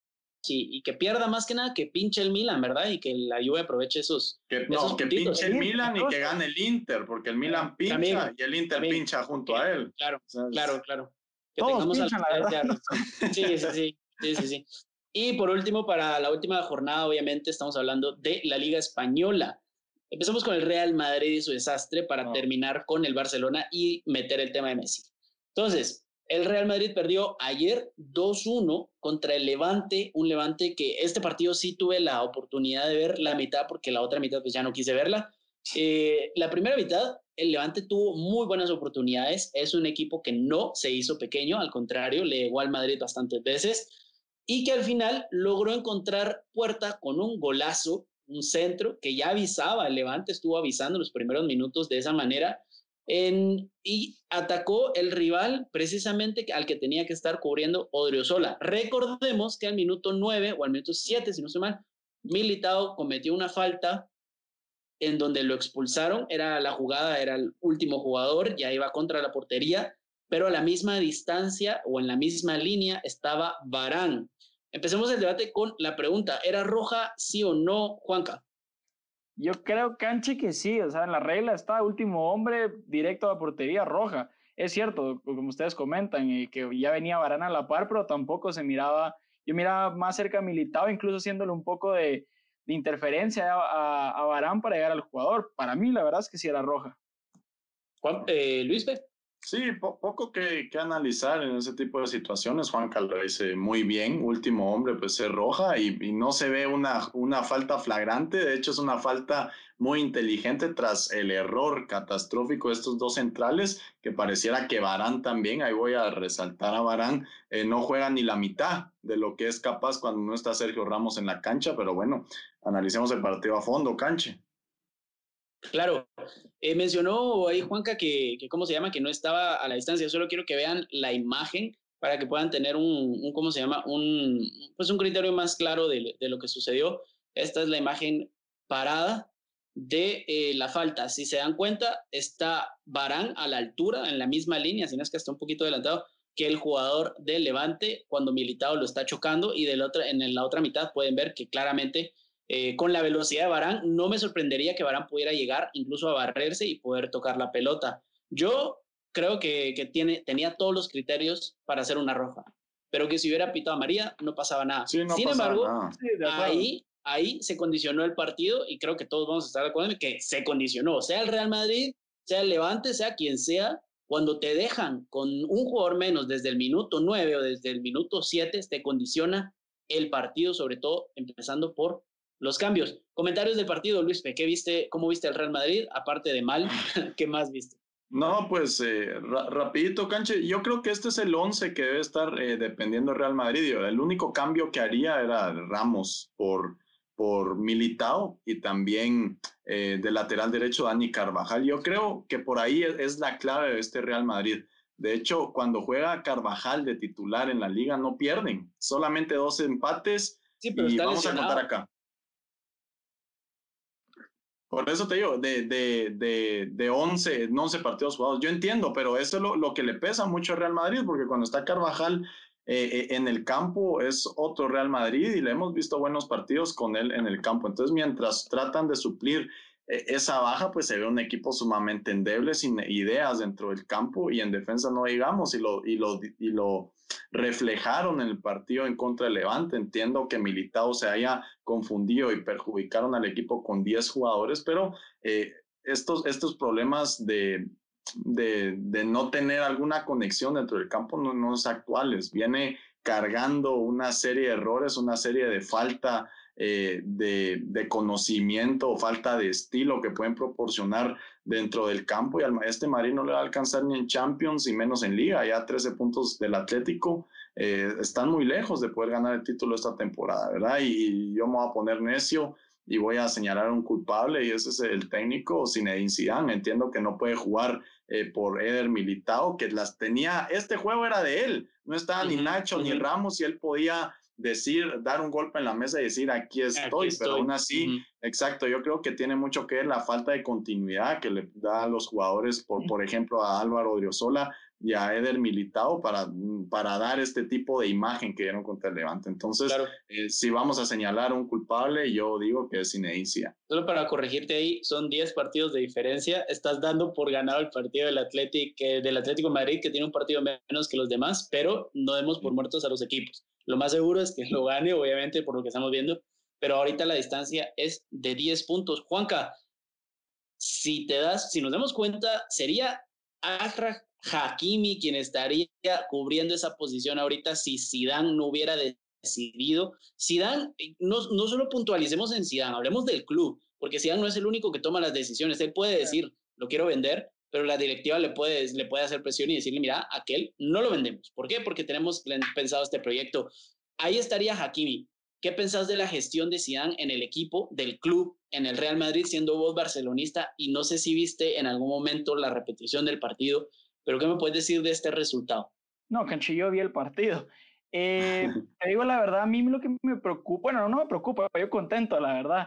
y, que pierda más que nada que pinche el Milan, ¿verdad? Y que la Juve aproveche esos. Que, no, que pinche el Milan y que gane el Inter, porque el Milan pincha y el Inter pincha junto a él. Claro, claro, claro. Que tengamos pinchan, la Sí, sí, sí, sí, sí, sí. Y por último, para la última jornada, obviamente, estamos hablando de la Liga Española. Empezamos con el Real Madrid y su desastre para terminar con el Barcelona y meter el tema de Messi. Entonces, el Real Madrid perdió ayer 2-1 contra el Levante, un Levante que este partido sí tuve la oportunidad de ver la mitad porque la otra mitad pues ya no quise verla. Eh, la primera mitad, el Levante tuvo muy buenas oportunidades, es un equipo que no se hizo pequeño, al contrario, le llegó al Madrid bastantes veces y que al final logró encontrar puerta con un golazo, un centro que ya avisaba, Levante estuvo avisando los primeros minutos de esa manera y atacó el rival precisamente al que tenía que estar cubriendo Odriozola. Recordemos que al minuto 9 o al minuto 7, si no estoy mal, Militao cometió una falta en donde lo expulsaron, era la jugada, era el último jugador, ya iba contra la portería, pero a la misma distancia o en la misma línea estaba Barán. Empecemos el debate con la pregunta, ¿era roja sí o no, Juanca? Yo creo, Canche, que sí, o sea, en la regla está último hombre directo a la portería roja. Es cierto, como ustedes comentan, eh, que ya venía Barán a la par, pero tampoco se miraba, yo miraba más cerca a Militao, incluso haciéndole un poco de, interferencia a, a, Barán para llegar al jugador. Para mí, la verdad es que sí era roja. Juan, eh, Luis Sí, poco que, que, analizar en ese tipo de situaciones. Juan lo dice muy bien, último hombre, pues es roja y, no se ve una, una falta flagrante. De hecho, es una falta muy inteligente tras el error catastrófico de estos dos centrales, que pareciera que Barán también, ahí voy a resaltar a Barán, eh, no juega ni la mitad de lo que es capaz cuando no está Sergio Ramos en la cancha, pero bueno, analicemos el partido a fondo, canche. Claro, eh, mencionó ahí Juanca que, que, ¿cómo se llama? Que no estaba a la distancia. Yo solo quiero que vean la imagen para que puedan tener un, ¿cómo se llama? Un, pues un criterio más claro de, de, lo que sucedió. Esta es la imagen parada de eh, la falta. Si se dan cuenta, está Barán a la altura, en la misma línea, si no es que está un poquito adelantado, que el jugador del Levante cuando Militado lo está chocando y de la otra, en la otra mitad pueden ver que claramente eh, con la velocidad de Barán, no me sorprendería que Barán pudiera llegar incluso a barrerse y poder tocar la pelota. Yo creo que, que tiene, tenía todos los criterios para hacer una roja, pero que si hubiera pitado a María no pasaba nada. Sin embargo, ahí, ahí se condicionó el partido y creo que todos vamos a estar de acuerdo en que se condicionó, sea el Real Madrid, sea el Levante, sea quien sea, cuando te dejan con un jugador menos desde el minuto 9 o desde el minuto 7, te condiciona el partido, sobre todo empezando por los cambios. Comentarios del partido, Luis, ¿qué viste? ¿Cómo viste el Real Madrid? Aparte de mal, ¿qué más viste? No, pues eh, rapidito, Canche. Yo creo que este es el 11 que debe estar eh, dependiendo del Real Madrid. El único cambio que haría era Ramos por, por Militao y también eh, de lateral derecho Dani Carvajal. Yo creo que por ahí es, la clave de este Real Madrid. De hecho, cuando juega Carvajal de titular en la liga no pierden, solamente dos empates. Sí, pero y vamos a contar acá. Por eso te digo, de, de, de, de 11, 11 partidos jugados, yo entiendo, pero eso es lo, lo que le pesa mucho a Real Madrid, porque cuando está Carvajal eh, eh, en el campo es otro Real Madrid y le hemos visto buenos partidos con él en el campo. Entonces, mientras tratan de suplir esa baja, pues se ve un equipo sumamente endeble, sin ideas dentro del campo y en defensa no digamos, y lo, y lo, y lo reflejaron en el partido en contra de Levante. Entiendo que Militao se haya confundido y perjudicaron al equipo con 10 jugadores, pero eh, estos, estos problemas de, de, de, no tener alguna conexión dentro del campo no, no es actuales. Viene cargando una serie de errores, una serie de falta eh, de, de, conocimiento o falta de estilo que pueden proporcionar dentro del campo y al este Madrid no le va a alcanzar ni en Champions y menos en Liga, ya 13 puntos del Atlético, eh, están muy lejos de poder ganar el título esta temporada, ¿verdad? Y, yo me voy a poner necio y voy a señalar a un culpable y ese es el técnico Zinedine Zidane, entiendo que no puede jugar eh, por Eder Militao, que las tenía, este juego era de él, no estaba ni Nacho ni Ramos y él podía decir, dar un golpe en la mesa y decir, aquí estoy, pero aún así, exacto, yo creo que tiene mucho que ver la falta de continuidad que le da a los jugadores, por, por ejemplo, a Álvaro Odriozola y a Eder Militao para, para dar este tipo de imagen que dieron contra el Levante. Entonces, eh, si vamos a señalar un culpable, yo digo que es Ineisia. Solo para corregirte ahí, son 10 partidos de diferencia. Estás dando por ganado el partido del, Atlético, del Atlético Madrid, que tiene un partido menos que los demás, pero no demos por muertos a los equipos. Lo más seguro es que lo gane, obviamente, por lo que estamos viendo, pero ahorita la distancia es de 10 puntos. Juanca, si te das, si nos damos cuenta, sería Ashraf Hakimi quien estaría cubriendo esa posición ahorita si Zidane no hubiera decidido. Zidane, no, no solo puntualicemos en Zidane, hablemos del club, porque Zidane no es el único que toma las decisiones. Él puede decir, lo quiero vender, pero la directiva le puede, le puede hacer presión y decirle, mira, aquel no lo vendemos. ¿Por qué? Porque tenemos pensado este proyecto. Ahí estaría Hakimi. ¿Qué pensás de la gestión de Zidane en el equipo, del club, en el Real Madrid, siendo vos barcelonista? Y no sé si viste en algún momento la repetición del partido, pero ¿qué me puedes decir de este resultado? No, Canchillo vi el partido. Eh, te digo la verdad, a mí lo que me preocupa, bueno, no me preocupa, yo contento, la verdad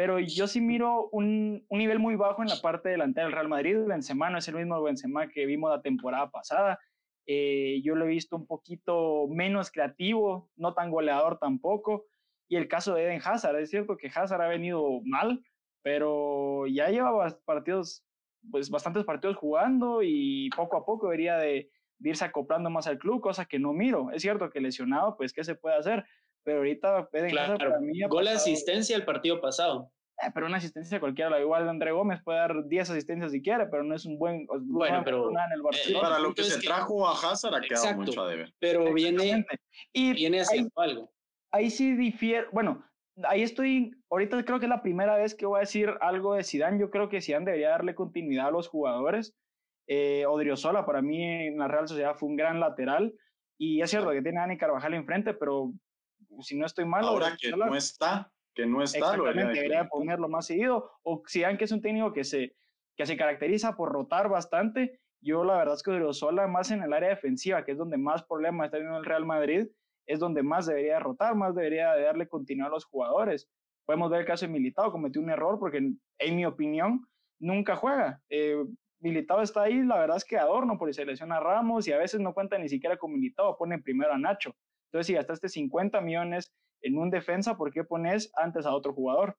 pero yo sí miro un, un, nivel muy bajo en la parte delantera del Real Madrid. Benzema no es el mismo Benzema que vimos la temporada pasada. Eh, yo lo he visto un poquito menos creativo, no tan goleador tampoco. Y el caso de Eden Hazard, es cierto que Hazard ha venido mal, pero ya lleva partidos, pues bastantes partidos jugando y poco a poco debería de, irse acoplando más al club, cosa que no miro. Es cierto que lesionado, pues, ¿qué se puede hacer? Pero ahorita Eden claro. para mí Gol de asistencia el partido pasado. Eh, pero una asistencia cualquiera, igual André Gómez puede dar 10 asistencias si quiere, pero no es un buen. Bueno, pero. En el Barcelona. para lo que se trajo a Hazard ha quedado mucho a deber. Pero viene, y viene haciendo algo. Ahí sí difiere. Bueno, ahí estoy. Ahorita creo que es la primera vez que voy a decir algo de Zidane. Yo creo que Zidane debería darle continuidad a los jugadores. Eh, Odriozola para mí en la Real Sociedad fue un gran lateral. Y es cierto que tiene a Dani Carvajal enfrente, pero si no estoy mal. Ahora que no está, que no está, lo debería, ponerlo más seguido. O si que es un técnico que se, que se caracteriza por rotar bastante, yo la verdad es que sola más en el área defensiva, que es donde más problemas está teniendo el Real Madrid, es donde más debería rotar, más debería de darle continuidad a los jugadores. Podemos ver el caso de Militao, cometió un error porque en mi opinión nunca juega. Eh, Militao está ahí, la verdad es que adorno porque se lesiona a Ramos y a veces no cuenta ni siquiera con Militao, pone primero a Nacho. Entonces, si gastaste 50 millones en un defensa, ¿por qué pones antes a otro jugador?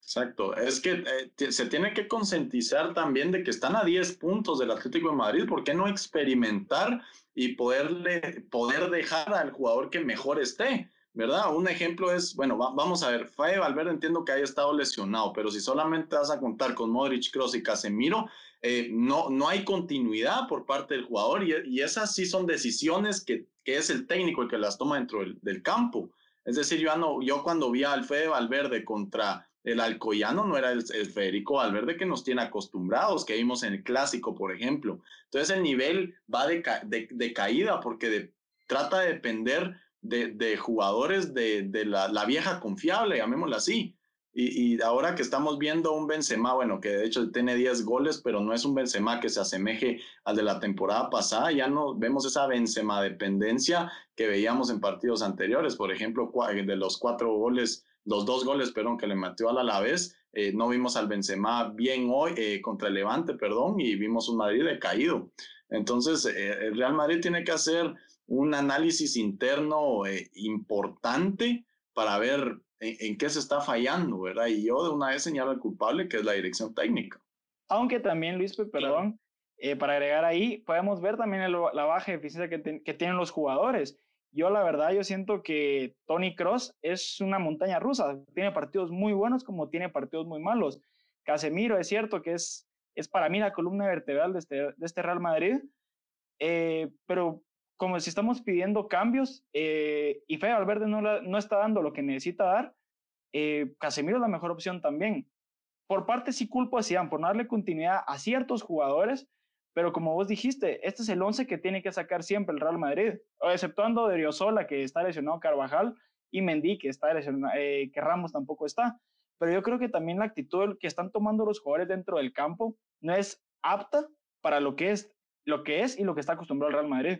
Exacto, es que eh, se tiene que concientizar también de que están a 10 puntos del Atlético de Madrid, ¿por qué no experimentar y poderle, poder dejar al jugador que mejor esté? ¿Verdad? Un ejemplo es, bueno, vamos a ver, Faye Valverde entiendo que haya estado lesionado, pero si solamente vas a contar con Modric, Kroos y Casemiro, eh, no, no hay continuidad por parte del jugador y, y esas sí son decisiones que que es el técnico el que las toma dentro del, campo. Es decir, yo, no, yo cuando vi a Alfredo Valverde contra el Alcoyano, no era el, Federico Valverde que nos tiene acostumbrados, que vimos en el clásico, por ejemplo. Entonces el nivel va de, de, caída porque trata de depender de, jugadores de, la, la, vieja confiable, llamémosla así. Y, ahora que estamos viendo un Benzema, bueno, que de hecho tiene 10 goles, pero no es un Benzema que se asemeje al de la temporada pasada, ya no vemos esa Benzema dependencia que veíamos en partidos anteriores, por ejemplo, de los cuatro goles, los dos goles, perdón, que le metió al Alavés, eh, no vimos al Benzema bien hoy eh, contra el Levante, perdón, y vimos un Madrid decaído. Entonces, eh, el Real Madrid tiene que hacer un análisis interno importante para ver en, qué se está fallando, ¿verdad? Y yo de una vez señalo al culpable, que es la dirección técnica. Aunque también, Luis, perdón, eh, para agregar ahí, podemos ver también la baja eficiencia que, que, tienen los jugadores. Yo la verdad, yo siento que Tony Cross es una montaña rusa. Tiene partidos muy buenos como tiene partidos muy malos. Casemiro es cierto que es, es para mí la columna vertebral de este, de este Real Madrid, eh, pero como si estamos pidiendo cambios eh, y Fede Valverde no, no está dando lo que necesita dar, eh, Casemiro es la mejor opción también. Por parte sí culpo a Zidane por no darle continuidad a ciertos jugadores, pero como vos dijiste, este es el 11 que tiene que sacar siempre el Real Madrid, exceptuando de que está lesionado Carvajal, y Mendy, que, está lesionado, eh, que Ramos tampoco está. Pero yo creo que también la actitud que están tomando los jugadores dentro del campo no es apta para lo que es, lo que es y lo que está acostumbrado el Real Madrid.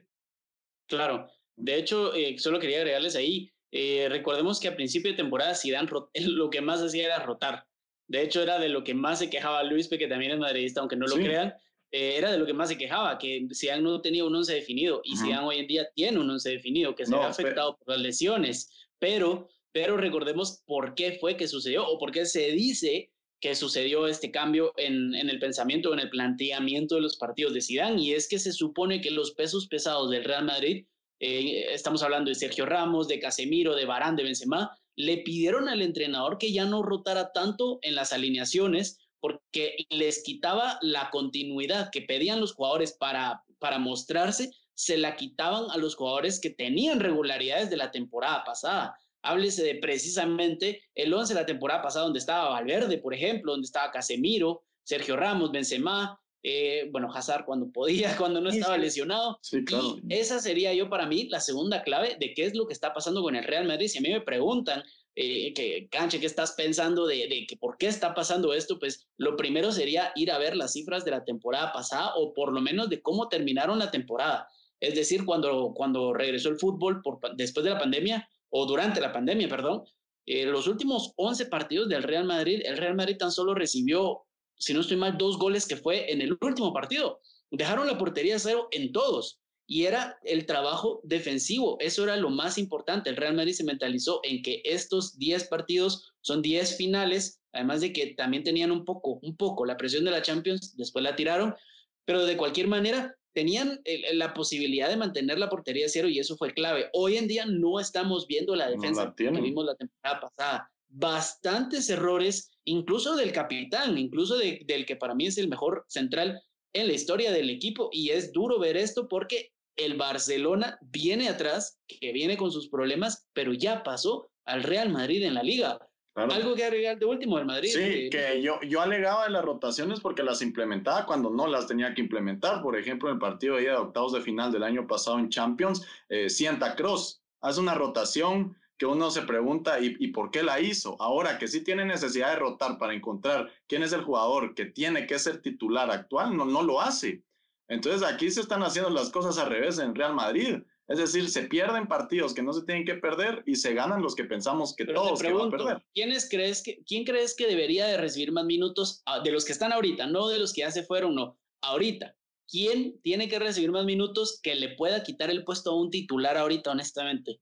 Claro, de hecho, eh, solo quería agregarles ahí, eh, recordemos que a principio de temporada Zidane lo que más hacía era rotar. De hecho, era de lo que más se quejaba Luis, que también es madridista, aunque no lo crean, eh, era de lo que más se quejaba, que Zidane no tenía un once definido, y Zidane hoy en día tiene un once definido, que se ha afectado por las lesiones, pero, pero recordemos por qué fue que sucedió, o por qué se dice que sucedió este cambio en, el pensamiento, en el planteamiento de los partidos de Zidane, y es que se supone que los pesos pesados del Real Madrid, eh, estamos hablando de Sergio Ramos, de Casemiro, de Barán, de Benzema, le pidieron al entrenador que ya no rotara tanto en las alineaciones porque les quitaba la continuidad que pedían los jugadores para, para mostrarse, se la quitaban a los jugadores que tenían regularidades de la temporada pasada háblese de precisamente el 11 de la temporada pasada, donde estaba Valverde, por ejemplo, donde estaba Casemiro, Sergio Ramos, Benzema, eh, bueno, Hazard cuando podía, cuando no estaba lesionado. Sí, claro. Y esa sería yo para mí la segunda clave de qué es lo que está pasando con el Real Madrid. Si a mí me preguntan, eh, que Canche, ¿qué estás pensando de, de, que por qué está pasando esto? Pues lo primero sería ir a ver las cifras de la temporada pasada o por lo menos de cómo terminaron la temporada. Es decir, cuando, cuando regresó el fútbol por, después de la pandemia, o durante la pandemia, perdón, eh, los últimos 11 partidos del Real Madrid, el Real Madrid tan solo recibió, si no estoy mal, dos goles que fue en el último partido. Dejaron la portería cero en todos y era el trabajo defensivo. Eso era lo más importante. El Real Madrid se mentalizó en que estos 10 partidos son 10 finales, además de que también tenían un poco, un poco la presión de la Champions, después la tiraron, pero de cualquier manera tenían la posibilidad de mantener la portería cero y eso fue clave. Hoy en día no estamos viendo la defensa que vimos la temporada pasada. Bastantes errores, incluso del capitán, incluso del que para mí es el mejor central en la historia del equipo. Y es duro ver esto porque el Barcelona viene atrás, que viene con sus problemas, pero ya pasó al Real Madrid en la liga. Algo que agregar de último del Madrid. Sí, que yo, yo alegaba de las rotaciones porque las implementaba cuando no las tenía que implementar. Por ejemplo, en el partido de octavos de final del año pasado en Champions, eh, Sienta Cross hace una rotación que uno se pregunta ¿y, ¿y por qué la hizo? Ahora que sí tiene necesidad de rotar para encontrar quién es el jugador que tiene que ser titular actual, no, no lo hace. Entonces aquí se están haciendo las cosas al revés en Real Madrid. Es decir, se pierden partidos que no se tienen que perder y se ganan los que pensamos que todos que van a perder. ¿quiénes crees que, ¿Quién crees que debería de recibir más minutos ah, de los que están ahorita, no de los que ya se fueron, no, ahorita? ¿Quién tiene que recibir más minutos que le pueda quitar el puesto a un titular ahorita, honestamente?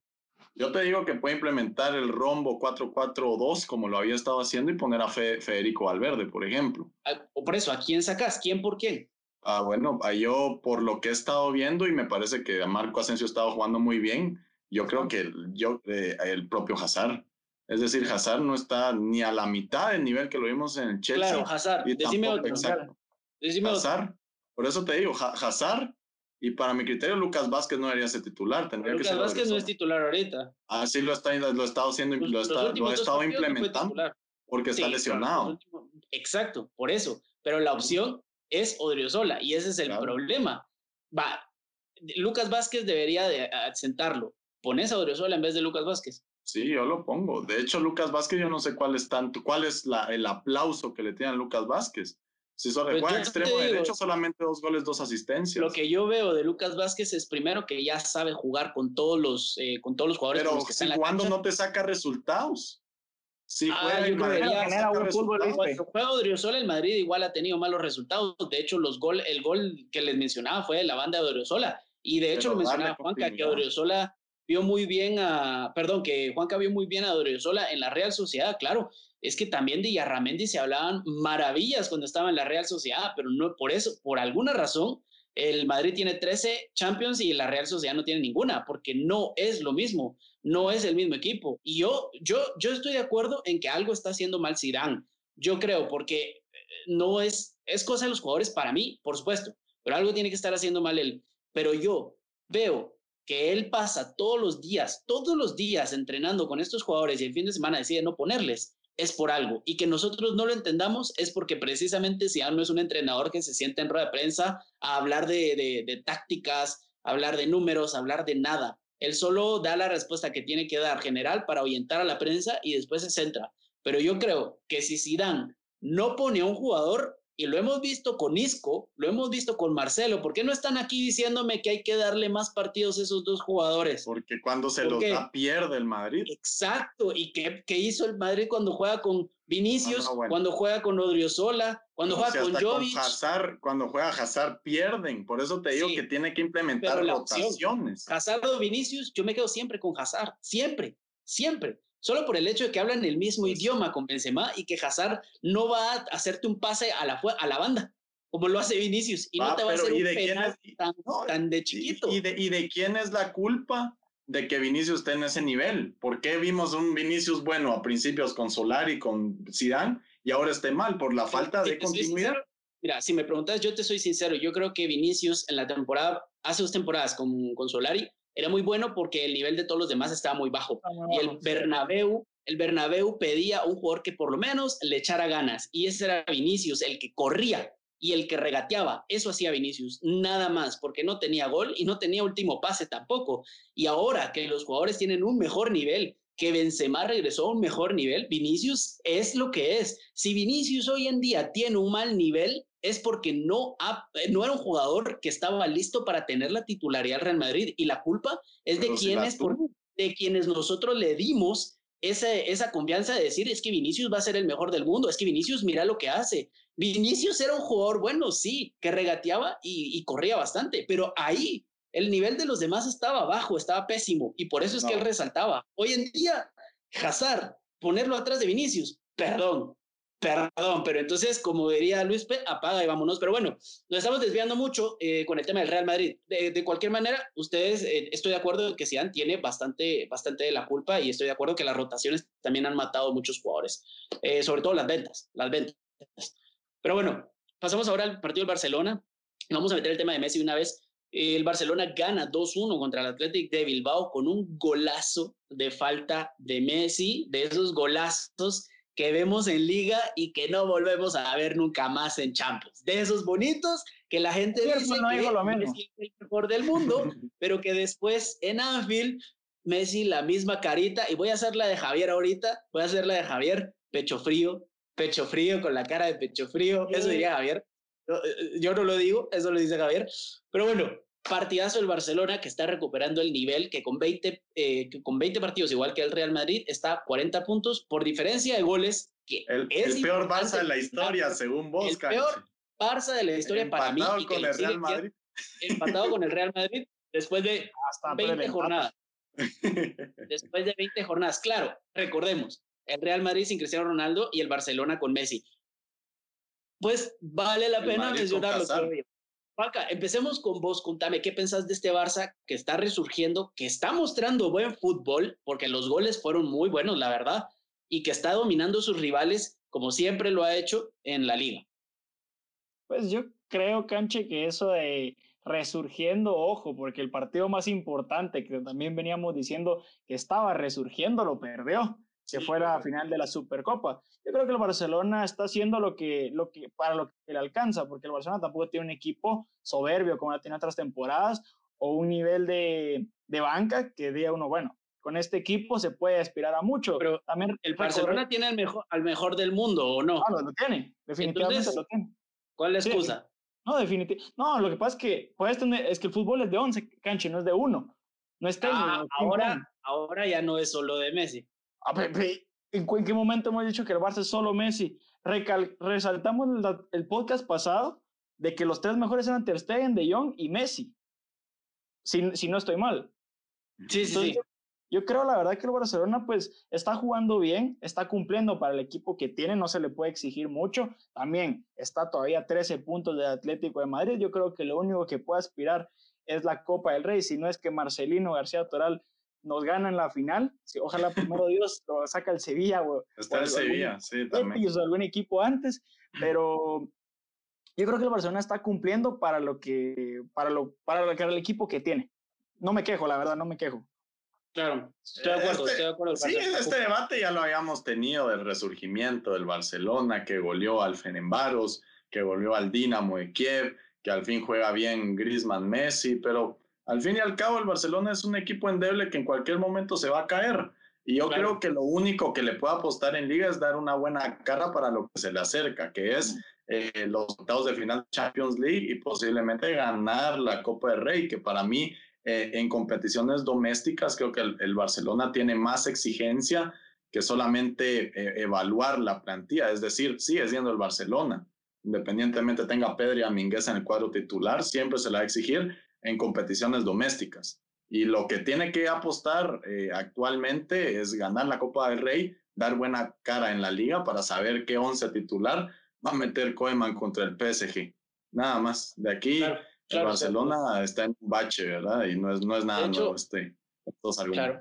Yo te digo que puede implementar el rombo 4-4-2 como lo había estado haciendo y poner a Federico Valverde, por ejemplo. Ah, o por eso, ¿a quién sacas? ¿Quién por quién? Ah, bueno, yo por lo que he estado viendo y me parece que Marco Asensio ha estado jugando muy bien, yo creo que yo, eh, el propio Hazard. Es decir, Hazard no está ni a la mitad del nivel que lo vimos en el Chelsea. Claro, Hazard. Decime otro. Decime Hazard. Por eso te digo, Hazard. Y para mi criterio, Lucas Vázquez no debería ser titular. Tendría Lucas Vázquez no es titular ahorita. Ah, sí, lo, está, lo estado haciendo, lo, está, lo ha estado implementando porque está lesionado. exacto, por eso. Pero la opción es Odriozola y ese es el problema. Va, Lucas Vázquez debería de sentarlo. Pones a Odriozola en vez de Lucas Vázquez. Sí, yo lo pongo. De hecho, Lucas Vázquez, yo no sé cuál es tanto, cuál es la, el aplauso que le tiene a Lucas Vázquez. Si solo pues juega extremo derecho, solamente dos goles, dos asistencias. Lo que yo veo de Lucas Vázquez es primero que ya sabe jugar con todos los, eh, con todos los jugadores. Pero si jugando no te saca resultados. Sí, juega el Madrid, Cuando juega Odriozola, el Madrid igual ha tenido malos resultados. De hecho, los gol, el gol que les mencionaba fue de la banda de Odriozola. Y de hecho, lo mencionaba Juanca, que Odriozola vio muy bien a, perdón, que Juanca vio muy bien a Odriozola en la Real Sociedad, claro, es que también de Yarramendi se hablaban maravillas cuando estaba en la Real Sociedad, pero no por eso, por alguna razón, el Madrid tiene 13 Champions y la Real Sociedad no tiene ninguna, porque no es lo mismo, no es el mismo equipo. Y yo, yo, yo estoy de acuerdo en que algo está haciendo mal Zidane. Yo creo, porque eh, no es, es cosa de los jugadores para mí, por supuesto, pero algo tiene que estar haciendo mal él. Pero yo veo que él pasa todos los días, todos los días entrenando con estos jugadores y el fin de semana decide no ponerles es por algo. Y que nosotros no lo entendamos es porque precisamente si no es un entrenador que se siente en rueda de prensa a hablar de, de, tácticas, hablar de números, hablar de nada. Él solo da la respuesta que tiene que dar general para ahuyentar a la prensa y después se centra. Pero yo creo que si Zidane no pone a un jugador, y lo hemos visto con Isco, lo hemos visto con Marcelo. ¿Por qué no están aquí diciéndome que hay que darle más partidos a esos dos jugadores? Porque cuando se los da, pierde el Madrid. Exacto. ¿Y qué, qué, hizo el Madrid cuando juega con Vinicius, cuando juega con Odriozola, cuando juega con Jovic? cuando juega Hazard, pierden. Por eso te digo que tiene que implementar rotaciones. Hazard o Vinicius, yo me quedo siempre con Hazard. Siempre, siempre solo por el hecho de que hablan el mismo idioma con Benzema y que Hazard no va a hacerte un pase a la, a la banda, como lo hace Vinicius, y no te va a hacer un penal tan, de chiquito. Y, de, ¿Y de quién es la culpa de que Vinicius esté en ese nivel? ¿Por qué vimos un Vinicius bueno a principios con Solari, con Zidane, y ahora esté mal? ¿Por la falta de continuidad? Mira, si me preguntas, yo te soy sincero, yo creo que Vinicius en la temporada, hace dos temporadas con, con Solari, era muy bueno porque el nivel de todos los demás estaba muy bajo. y el Bernabéu, el Bernabéu pedía un jugador que por lo menos le echara ganas. Y ese era Vinicius, el que corría y el que regateaba. Eso hacía Vinicius, nada más, porque no tenía gol y no tenía último pase tampoco. Y ahora que los jugadores tienen un mejor nivel, que Benzema regresó a un mejor nivel, Vinicius es lo que es. Si Vinicius hoy en día tiene un mal nivel, es porque no, eh, no era un jugador que estaba listo para tener la titularidad del Real Madrid. Y la culpa es de quienes, de quienes nosotros le dimos esa, esa confianza de decir, es que Vinicius va a ser el mejor del mundo, es que Vinicius mira lo que hace. Vinicius era un jugador bueno, sí, que regateaba y, y corría bastante, pero ahí el nivel de los demás estaba bajo, estaba pésimo, y por eso es que él resaltaba. Hoy en día, Hazard, ponerlo atrás de Vinicius, perdón, Perdón, pero entonces, como diría Luis P., apaga y vámonos. Pero bueno, nos estamos desviando mucho eh, con el tema del Real Madrid. De, cualquier manera, ustedes, eh, estoy de acuerdo en que Zidane tiene bastante, bastante de la culpa y estoy de acuerdo que las rotaciones también han matado a muchos jugadores, eh, sobre todo las ventas, las ventas. Pero bueno, pasamos ahora al partido del Barcelona. Vamos a meter el tema de Messi una vez. El Barcelona gana 2-1 contra el Athletic de Bilbao con un golazo de falta de Messi, de esos golazos que vemos en liga y que no volvemos a ver nunca más en Champions. De esos bonitos que la gente dice no que lo Messi es el mejor del mundo, pero que después en Anfield Messi la misma carita y voy a hacer la de Javier ahorita, voy a hacer la de Javier, pecho frío, pecho frío con la cara de pecho frío, eso diría Javier. Yo, eh, yo no lo digo, eso lo dice Javier, pero bueno, partidazo el Barcelona que está recuperando el nivel, que con 20, eh, con 20 partidos, igual que el Real Madrid, está a 40 puntos por diferencia de goles. Que el, es el peor Barça de la historia, según vos, El peor Barça de la historia para mí. Y con el Real Madrid. Empatado con el Real Madrid después de 20 jornadas. después de 20 jornadas. Claro, recordemos, el Real Madrid sin Cristiano Ronaldo y el Barcelona con Messi. Pues vale la pena mencionarlo. Paca, empecemos con vos. Contame, ¿qué pensás de este Barça que está resurgiendo, que está mostrando buen fútbol, porque los goles fueron muy buenos, la verdad, y que está dominando sus rivales como siempre lo ha hecho en la liga? Pues yo creo, Canche, que eso de resurgiendo, ojo, porque el partido más importante que también veníamos diciendo que estaba resurgiendo lo perdió que fuera a final de la Supercopa. Yo creo que el Barcelona está haciendo lo que, lo que, para lo que le alcanza, porque el Barcelona tampoco tiene un equipo soberbio como la tiene otras temporadas o un nivel de, de banca que diga uno, bueno, con este equipo se puede aspirar a mucho. Pero también el Barcelona tiene al mejor, al mejor del mundo, ¿o no? Claro, lo tiene, definitivamente lo tiene. ¿Cuál es la excusa? No, definitivamente. No, lo que pasa es que puedes tener, es que el fútbol es de 11 cancha, no es de uno. No es técnico. Ah, ahora, ahora ya no es solo de Messi. ¿En qué momento hemos dicho que el Barça es solo Messi? resaltamos el, podcast pasado de que los tres mejores eran Ter Stegen, De Jong y Messi. Si, si no estoy mal. Sí, sí, sí. Yo creo la verdad que el Barcelona pues está jugando bien, está cumpliendo para el equipo que tiene, no se le puede exigir mucho. También está todavía 13 puntos del Atlético de Madrid. Yo creo que lo único que puede aspirar es la Copa del Rey, si no es que Marcelino García Toral nos gana en la final. ojalá primero Dios lo saca el Sevilla o, está el Sevilla, sí, también. O algún equipo antes, pero yo creo que el Barcelona está cumpliendo para lo que para lo para lo que el equipo que tiene. No me quejo, la verdad, no me quejo. Claro, estoy de acuerdo, este, estoy de acuerdo. Sí, este debate ya lo habíamos tenido del resurgimiento del Barcelona, que goleó al Fenembaros, que volvió al Dinamo de Kiev, que al fin juega bien Griezmann Messi, pero al fin y al cabo el Barcelona es un equipo endeble que en cualquier momento se va a caer. Y yo creo que lo único que le puede apostar en liga es dar una buena cara para lo que se le acerca, que es eh, los resultados de final Champions League y posiblemente ganar la Copa del Rey, que para mí eh, en competiciones domésticas, creo que el, Barcelona tiene más exigencia que solamente eh, evaluar la plantilla. Es decir, sigue siendo el Barcelona. Independientemente tenga Pedro y Amínguez en el cuadro titular, siempre se la va a exigir en competiciones domésticas. Y lo que tiene que apostar eh, actualmente es ganar la Copa del Rey, dar buena cara en la liga para saber qué once titular va a meter Koeman contra el PSG. Nada más. De aquí Barcelona está en un bache, ¿verdad? Y no es, no es nada nuevo este, estos Claro.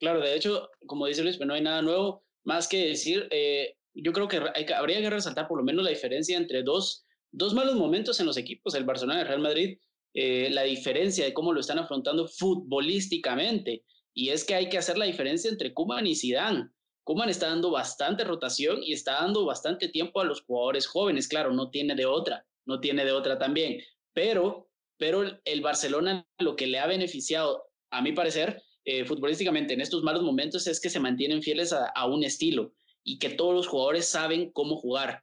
claro, de hecho, como dice Luis, pues no hay nada nuevo más que decir. Eh, yo creo que, habría que resaltar por lo menos la diferencia entre dos, dos malos momentos en los equipos, el Barcelona y el Real Madrid, eh, la diferencia de cómo lo están afrontando futbolísticamente. Y es que hay que hacer la diferencia entre Kuman y Zidane. Kuman está dando bastante rotación y está dando bastante tiempo a los jugadores jóvenes. Claro, no tiene de otra, no tiene de otra también pero, pero el Barcelona lo que le ha beneficiado, a mi parecer, eh, futbolísticamente en estos malos momentos es que se mantienen fieles a, un estilo y que todos los jugadores saben cómo jugar.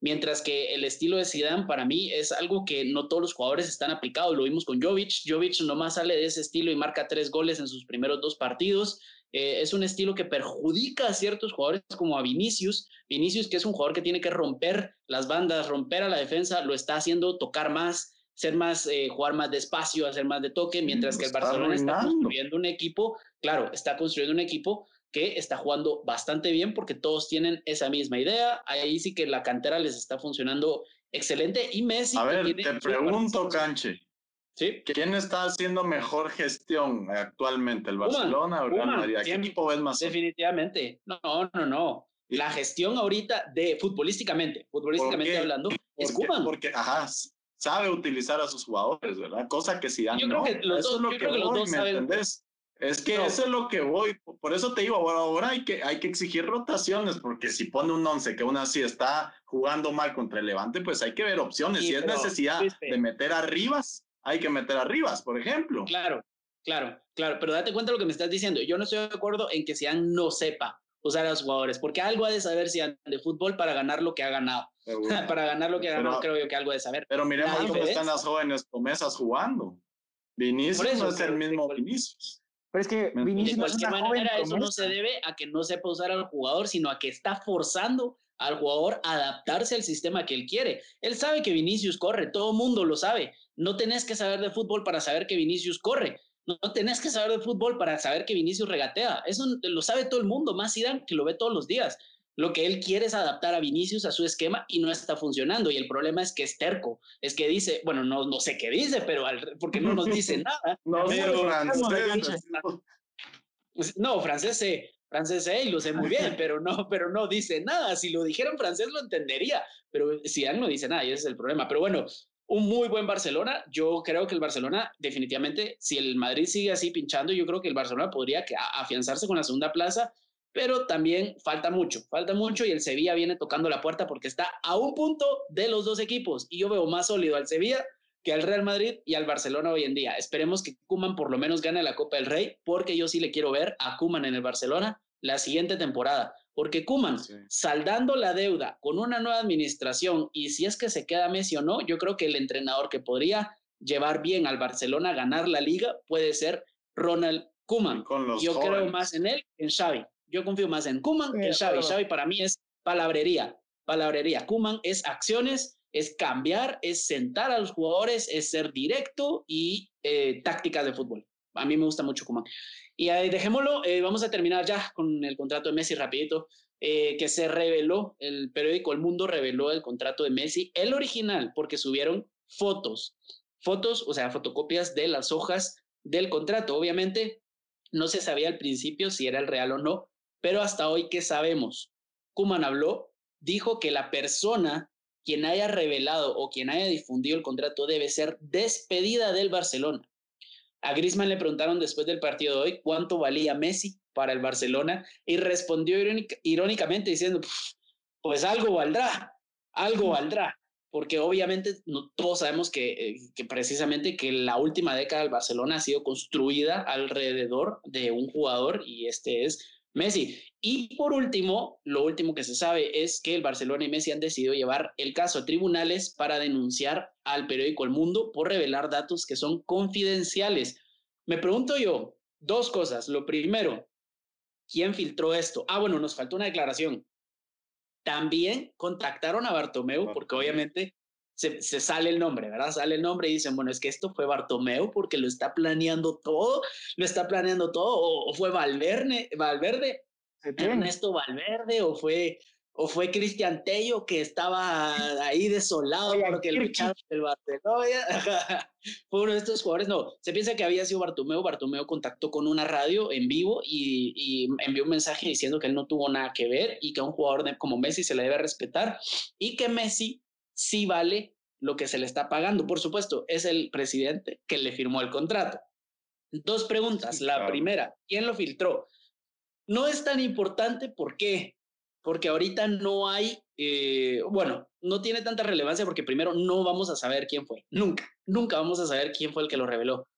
Mientras que el estilo de Zidane para mí es algo que no todos los jugadores están aplicados. Lo vimos con Jovic. Jovic nomás sale de ese estilo y marca tres goles en sus primeros dos partidos. Eh, es un estilo que perjudica a ciertos jugadores como a Vinicius. Vinicius, que es un jugador que tiene que romper las bandas, romper a la defensa, lo está haciendo tocar más, ser más, eh, jugar más despacio, hacer más de toque, mientras que el Barcelona está construyendo un equipo, claro, está construyendo un equipo que está jugando bastante bien porque todos tienen esa misma idea. Ahí sí que la cantera les está funcionando excelente y Messi. A ver, te pregunto, Canche. ¿Sí? ¿Quién está haciendo mejor gestión actualmente, el Barcelona o el Real Madrid? ¿Qué equipo ves más? Definitivamente. No, no, no. La gestión ahorita de futbolísticamente, futbolísticamente hablando, es Kuman. Porque, ajá, sabe utilizar a sus jugadores, ¿verdad? Cosa que si no. Que los eso es lo que, voy, ¿me entendés? Es que eso es lo que voy, por eso te digo, ahora hay que, hay que exigir rotaciones, porque si pone un once que aún así está jugando mal contra el Levante, pues hay que ver opciones. si es necesidad de meter arribas, hay que meter arribas, por ejemplo. Claro, claro, claro, pero date cuenta de lo que me estás diciendo. Yo no estoy de acuerdo en que Sian no sepa usar a los jugadores, porque algo ha de saber si de fútbol para ganar lo que ha ganado. para ganar lo que ha ganado, creo yo que algo ha de saber. Pero miremos cómo están las jóvenes promesas jugando. Vinicius no es el mismo Vinicius. Pero es que Vinicius de cualquier manera eso no se debe a que no sepa usar al jugador, sino a que está forzando al jugador a adaptarse al sistema que él quiere. Él sabe que Vinicius corre, todo el mundo lo sabe. No tenés que saber de fútbol para saber que Vinicius corre. No tenés que saber de fútbol para saber que Vinicius regatea. Eso lo sabe todo el mundo, más Zidane que lo ve todos los días. Lo que él quiere es adaptar a Vinicius a su esquema y no está funcionando. Y el problema es que es terco. Es que dice, bueno, no, no sé qué dice, pero porque no nos dice nada. no, pero, francés. Pues, no, francés sé, francés sé y lo sé muy bien, pero no, pero no dice nada. Si lo dijera en francés lo entendería, pero Zidane no dice nada y ese es el problema. Pero bueno, un muy buen Barcelona. Yo creo que el Barcelona, definitivamente, si el Madrid sigue así pinchando, yo creo que el Barcelona podría afianzarse con la segunda plaza, pero también falta mucho, falta mucho y el Sevilla viene tocando la puerta porque está a un punto de los dos equipos y yo veo más sólido al Sevilla que al Real Madrid y al Barcelona hoy en día. Esperemos que Kuman por lo menos gane la Copa del Rey porque yo sí le quiero ver a Kuman en el Barcelona la siguiente temporada. Porque Kuman, saldando la deuda con una nueva administración y si es que se queda Messi o no, yo creo que el entrenador que podría llevar bien al Barcelona a ganar la liga puede ser Ronald Kuman. Yo creo más en él que en Xavi. Yo confío más en Kuman que en Xavi. Xavi para mí es palabrería, palabrería. Kuman es acciones, es cambiar, es sentar a los jugadores, es ser directo y eh, tácticas de fútbol. A mí me gusta mucho Kuman. Y ahí dejémoslo, eh, vamos a terminar ya con el contrato de Messi rapidito, eh, que se reveló, el periódico El Mundo reveló el contrato de Messi, el original, porque subieron fotos, fotos, o sea, fotocopias de las hojas del contrato. Obviamente, no se sabía al principio si era el real o no, pero hasta hoy, ¿qué sabemos? Kuman habló, dijo que la persona quien haya revelado o quien haya difundido el contrato debe ser despedida del Barcelona. A Griezmann le preguntaron después del partido de hoy cuánto valía Messi para el Barcelona y respondió irónicamente diciendo, pues algo valdrá, algo valdrá, porque obviamente no, todos sabemos que, eh, que, precisamente que la última década del Barcelona ha sido construida alrededor de un jugador y este es Messi. Y por último, lo último que se sabe es que el Barcelona y Messi han decidido llevar el caso a tribunales para denunciar al periódico El Mundo por revelar datos que son confidenciales. Me pregunto yo dos cosas. Lo primero, ¿quién filtró esto? Ah, bueno, nos faltó una declaración. También contactaron a Bartomeu porque obviamente se, sale el nombre, ¿verdad? Sale el nombre y dicen, bueno, es que esto fue Bartomeu porque lo está planeando todo, lo está planeando todo, o, fue Valverde, Valverde, Ernesto Valverde, o fue, o fue Cristian Tello que estaba ahí desolado porque el echaron del Barcelona. fue uno de estos jugadores, no, se piensa que había sido Bartomeu, Bartomeu contactó con una radio en vivo y, y envió un mensaje diciendo que él no tuvo nada que ver y que a un jugador como Messi se le debe respetar y que Messi sí vale lo que se le está pagando. Por supuesto, es el presidente que le firmó el contrato. Dos preguntas. La primera, ¿quién lo filtró? No es tan importante, ¿por qué? Porque ahorita no hay, eh, bueno, no tiene tanta relevancia porque primero no vamos a saber quién fue. Nunca, nunca vamos a saber quién fue el que lo reveló.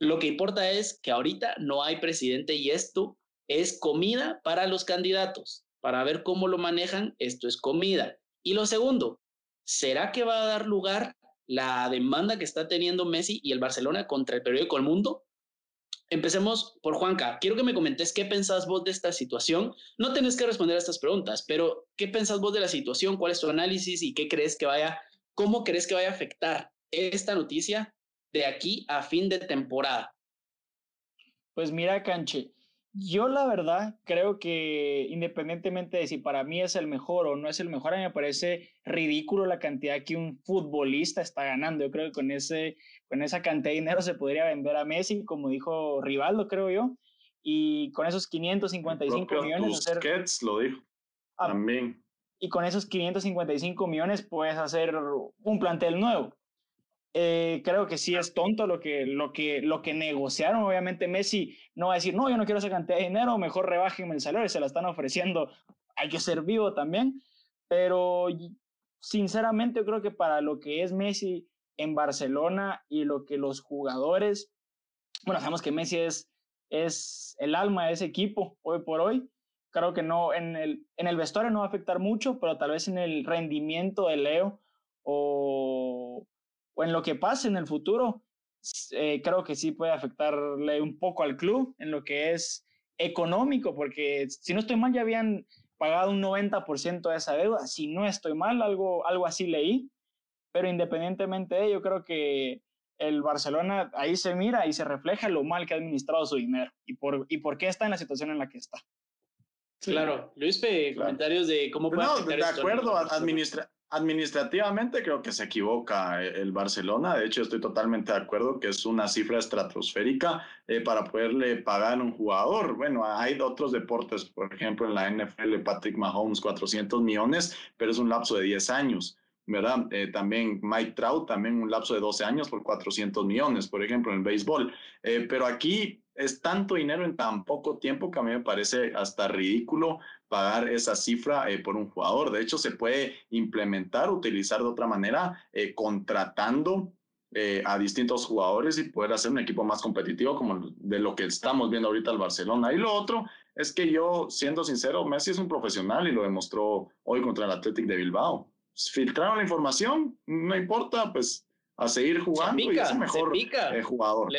Lo que importa es que ahorita no hay presidente y esto es comida para los candidatos. Para ver cómo lo manejan, esto es comida. Y lo segundo, ¿será que va a dar lugar la demanda que está teniendo Messi y el Barcelona contra el periódico El Mundo? Empecemos por Juanca. Quiero que me comentes qué pensás vos de esta situación. No tenés que responder a estas preguntas, pero ¿qué pensás vos de la situación? ¿Cuál es tu análisis y qué crees que vaya, cómo crees que vaya a afectar esta noticia de aquí a fin de temporada? Pues mira, Canche, yo la verdad creo que independientemente de si para mí es el mejor o no es el mejor, a mí me parece ridículo la cantidad que un futbolista está ganando. Yo creo que con, ese, con esa cantidad de dinero se podría vender a Messi, como dijo Rivaldo, creo yo, y con esos 555 millones... Hacer, lo dijo ah, también. Y con esos 555 millones puedes hacer un plantel nuevo. Eh, creo que sí es tonto lo que, lo, que, lo que negociaron. Obviamente Messi no va a decir, no, yo no quiero esa cantidad de dinero, mejor rebájenme el salario, se la están ofreciendo, hay que ser vivo también. Pero sinceramente yo creo que para lo que es Messi en Barcelona y lo que los jugadores, bueno, sabemos que Messi es, es el alma de ese equipo hoy por hoy. Creo que no, en el, en el vestuario no va a afectar mucho, pero tal vez en el rendimiento de Leo o o en lo que pase en el futuro, eh, creo que sí puede afectarle un poco al club en lo que es económico, porque si no estoy mal ya habían pagado un 90% de esa deuda, si no estoy mal, algo, algo así leí, pero independientemente de ello, creo que el Barcelona ahí se mira y se refleja lo mal que ha administrado su dinero y por, y por qué está en la situación en la que está. Claro, Luis, comentarios de cómo puede No, de acuerdo, administra administrativamente creo que se equivoca eh, el Barcelona. De hecho, estoy totalmente de acuerdo que es una cifra estratosférica eh, para poderle pagar a un jugador. Bueno, hay otros deportes, por ejemplo, en la NFL, Patrick Mahomes, 400 millones, pero es un lapso de 10 años. ¿verdad? Eh, también Mike Trout, también un lapso de 12 años por 400 millones, por ejemplo, en el béisbol. pero aquí es tanto dinero en tan poco tiempo que a mí me parece hasta ridículo pagar esa cifra eh, por un jugador. De hecho, se puede implementar, utilizar de otra manera, eh, contratando eh, a distintos jugadores y poder hacer un equipo más competitivo como de lo que estamos viendo ahorita el Barcelona. Y lo otro es que yo, siendo sincero, Messi es un profesional y lo demostró hoy contra el Athletic de Bilbao. Filtraron la información, no importa, pues a seguir jugando y es el mejor jugador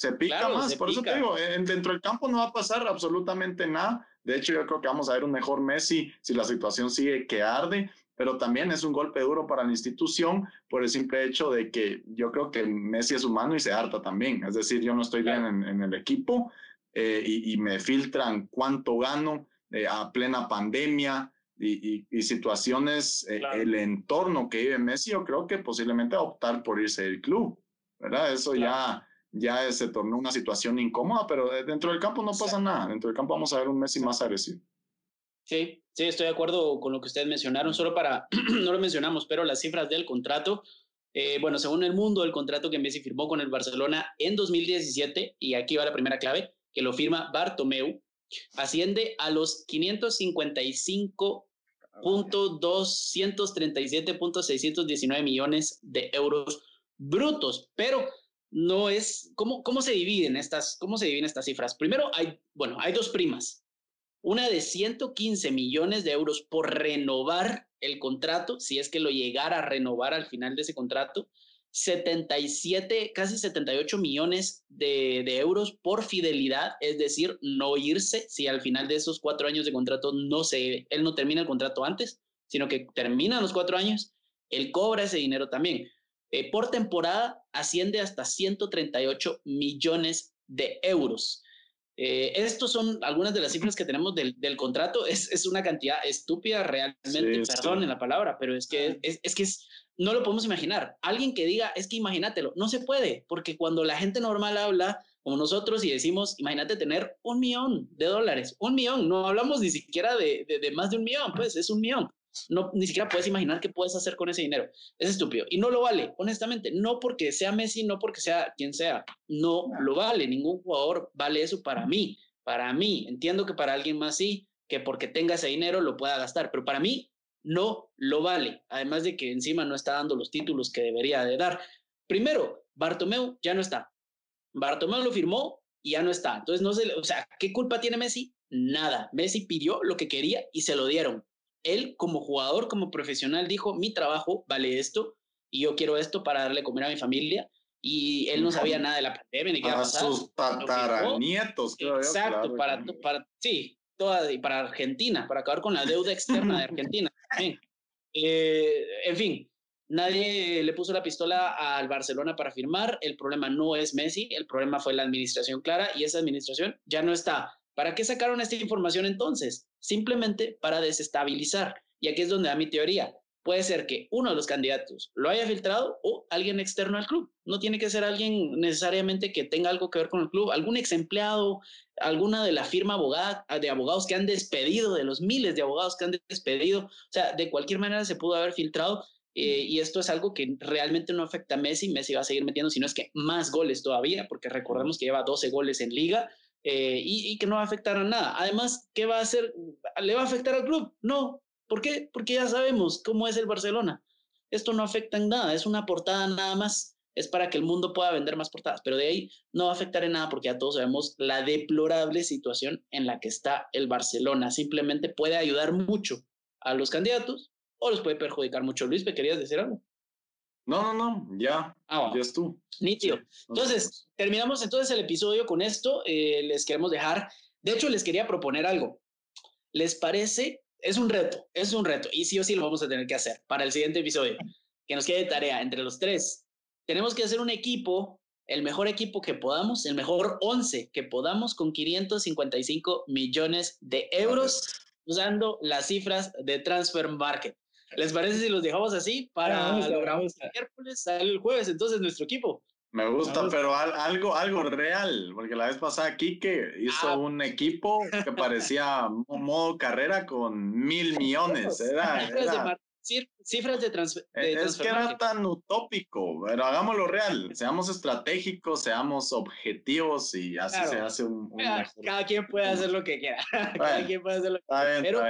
se pica más. Por eso te digo, dentro del campo no va a pasar absolutamente nada. De hecho, yo creo que vamos a ver un mejor Messi si la situación sigue que arde. pero también es un golpe duro para la institución por el simple hecho de que yo creo que Messi es humano y se harta también. Es decir, yo no estoy bien en, el equipo eh, y, me filtran cuánto gano eh, a plena pandemia y, situaciones, eh, el entorno que vive Messi, yo creo que posiblemente optar por irse del club, ¿verdad? Eso ya ya se tornó una situación incómoda, pero dentro del campo no pasa nada. Dentro del campo vamos a ver un Messi más agresivo. Sí, sí, estoy de acuerdo con lo que ustedes mencionaron, solo para, no lo mencionamos, pero las cifras del contrato, eh, bueno, según el mundo, el contrato que Messi firmó con el Barcelona en 2017, y aquí va la primera clave, que lo firma Bartomeu, asciende a los 555.237.619 millones de euros brutos, pero no es, ¿cómo, cómo se dividen estas, cómo se dividen estas cifras? Primero hay, bueno, hay dos primas, una de 115 millones de euros por renovar el contrato, si es que lo llegara a renovar al final de ese contrato, 77, casi 78 millones de, euros por fidelidad, es decir, no irse si al final de esos cuatro años de contrato no se, él no termina el contrato antes, sino que terminan los cuatro años, él cobra ese dinero también. Eh, por temporada asciende hasta 138 millones de euros. Eh, estos son algunas de las cifras que tenemos del, del contrato. Es, es, una cantidad estúpida realmente, perdón en la palabra, pero es que, es, es, que es, no lo podemos imaginar. Alguien que diga, es que imagínatelo, no se puede, porque cuando la gente normal habla como nosotros y decimos, imagínate tener un millón de dólares, un millón, no hablamos ni siquiera de, de, de más de un millón, pues es un millón no, ni siquiera puedes imaginar qué puedes hacer con ese dinero. Es estúpido. Y no lo vale, honestamente. No porque sea Messi, no porque sea quien sea. No lo vale. Ningún jugador vale eso para mí. Para mí. Entiendo que para alguien más sí, que porque tenga ese dinero lo pueda gastar. Pero para mí no lo vale. Además de que encima no está dando los títulos que debería de dar. Primero, Bartomeu ya no está. Bartomeu lo firmó y ya no está. Entonces, no sé, o sea, ¿qué culpa tiene Messi? Nada. Messi pidió lo que quería y se lo dieron él como jugador, como profesional, dijo, mi trabajo vale esto y yo quiero esto para darle comer a mi familia. Y él no sabía nada de la pandemia ni qué Para sus tataranietos, Exacto, para, para, sí, toda, y para Argentina, para acabar con la deuda externa de Argentina. Eh, en fin, nadie le puso la pistola al Barcelona para firmar. El problema no es Messi, el problema fue la administración clara y esa administración ya no está. ¿Para qué sacaron esta información entonces? Simplemente para desestabilizar. Y aquí es donde da mi teoría. Puede ser que uno de los candidatos lo haya filtrado o alguien externo al club. No tiene que ser alguien necesariamente que tenga algo que ver con el club, algún ex empleado, alguna de la firma abogada, de abogados que han despedido, de los miles de abogados que han despedido. O sea, de cualquier manera se pudo haber filtrado eh, y esto es algo que realmente no afecta a Messi. Messi va a seguir metiendo, si no es que más goles todavía, porque recordemos que lleva 12 goles en liga eh, y, que no va a afectar a nada. Además, ¿qué va a hacer? ¿Le va a afectar al club? No. ¿Por qué? Porque ya sabemos cómo es el Barcelona. Esto no afecta en nada, es una portada nada más. Es para que el mundo pueda vender más portadas, pero de ahí no va a afectar en nada porque ya todos sabemos la deplorable situación en la que está el Barcelona. Simplemente puede ayudar mucho a los candidatos o los puede perjudicar mucho. Luis, ¿me querías decir algo? No, no, no, ya. Ah, ya es tú. Nítido. entonces, terminamos entonces el episodio con esto. Eh, les queremos dejar. De hecho, les quería proponer algo. ¿Les parece? Es un reto, es un reto. Y sí o sí lo vamos a tener que hacer para el siguiente episodio. Que nos quede tarea entre los tres. Tenemos que hacer un equipo, el mejor equipo que podamos, el mejor 11 que podamos con 555 millones de euros usando las cifras de Transfer Market. ¿Les parece si los dejamos así para logramos el miércoles, sale el jueves entonces nuestro equipo? Me gusta, pero algo, algo real, porque la vez pasada Kike hizo ah. un equipo que parecía modo carrera con mil millones. Era, era, cifras de, transfer. es que era tan utópico, pero hagámoslo real, seamos estratégicos, seamos objetivos y así se hace un... cada, quien puede hacer lo que quiera, cada quien puede hacer lo que quiera, pero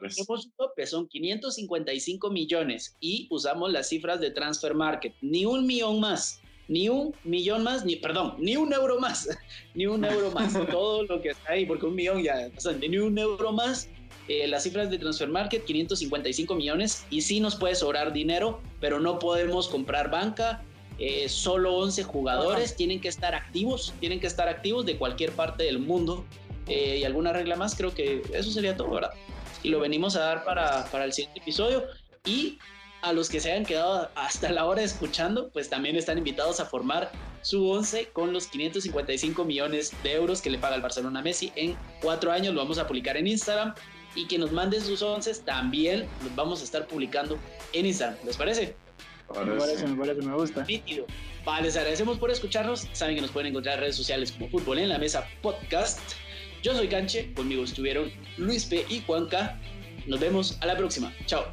tenemos un tope, son 555 millones y usamos las cifras de transfer market, ni un millón más, ni un millón más, ni, perdón, ni un euro más, ni un euro más, todo lo que está ahí, porque un millón ya, ni un euro más eh, las cifras de Transfer Market, 555 millones, y sí nos puede sobrar dinero, pero no podemos comprar banca. Eh, solo 11 jugadores tienen que estar activos, tienen que estar activos de cualquier parte del mundo. Eh, y alguna regla más, creo que eso sería todo, ¿verdad? Y lo venimos a dar para, para el siguiente episodio. Y a los que se hayan quedado hasta la hora escuchando, pues también están invitados a formar su 11 con los 555 millones de euros que le paga el Barcelona a Messi en cuatro años. Lo vamos a publicar en Instagram y que nos manden sus once también los vamos a estar publicando en Instagram. ¿Les parece? Me parece, me parece, me gusta. Vale, les agradecemos por escucharnos. Saben que nos pueden encontrar en redes sociales como Fútbol en la Mesa Podcast. Yo soy Canche, conmigo estuvieron Luis P. y Juanca. Nos vemos a la próxima. Chao.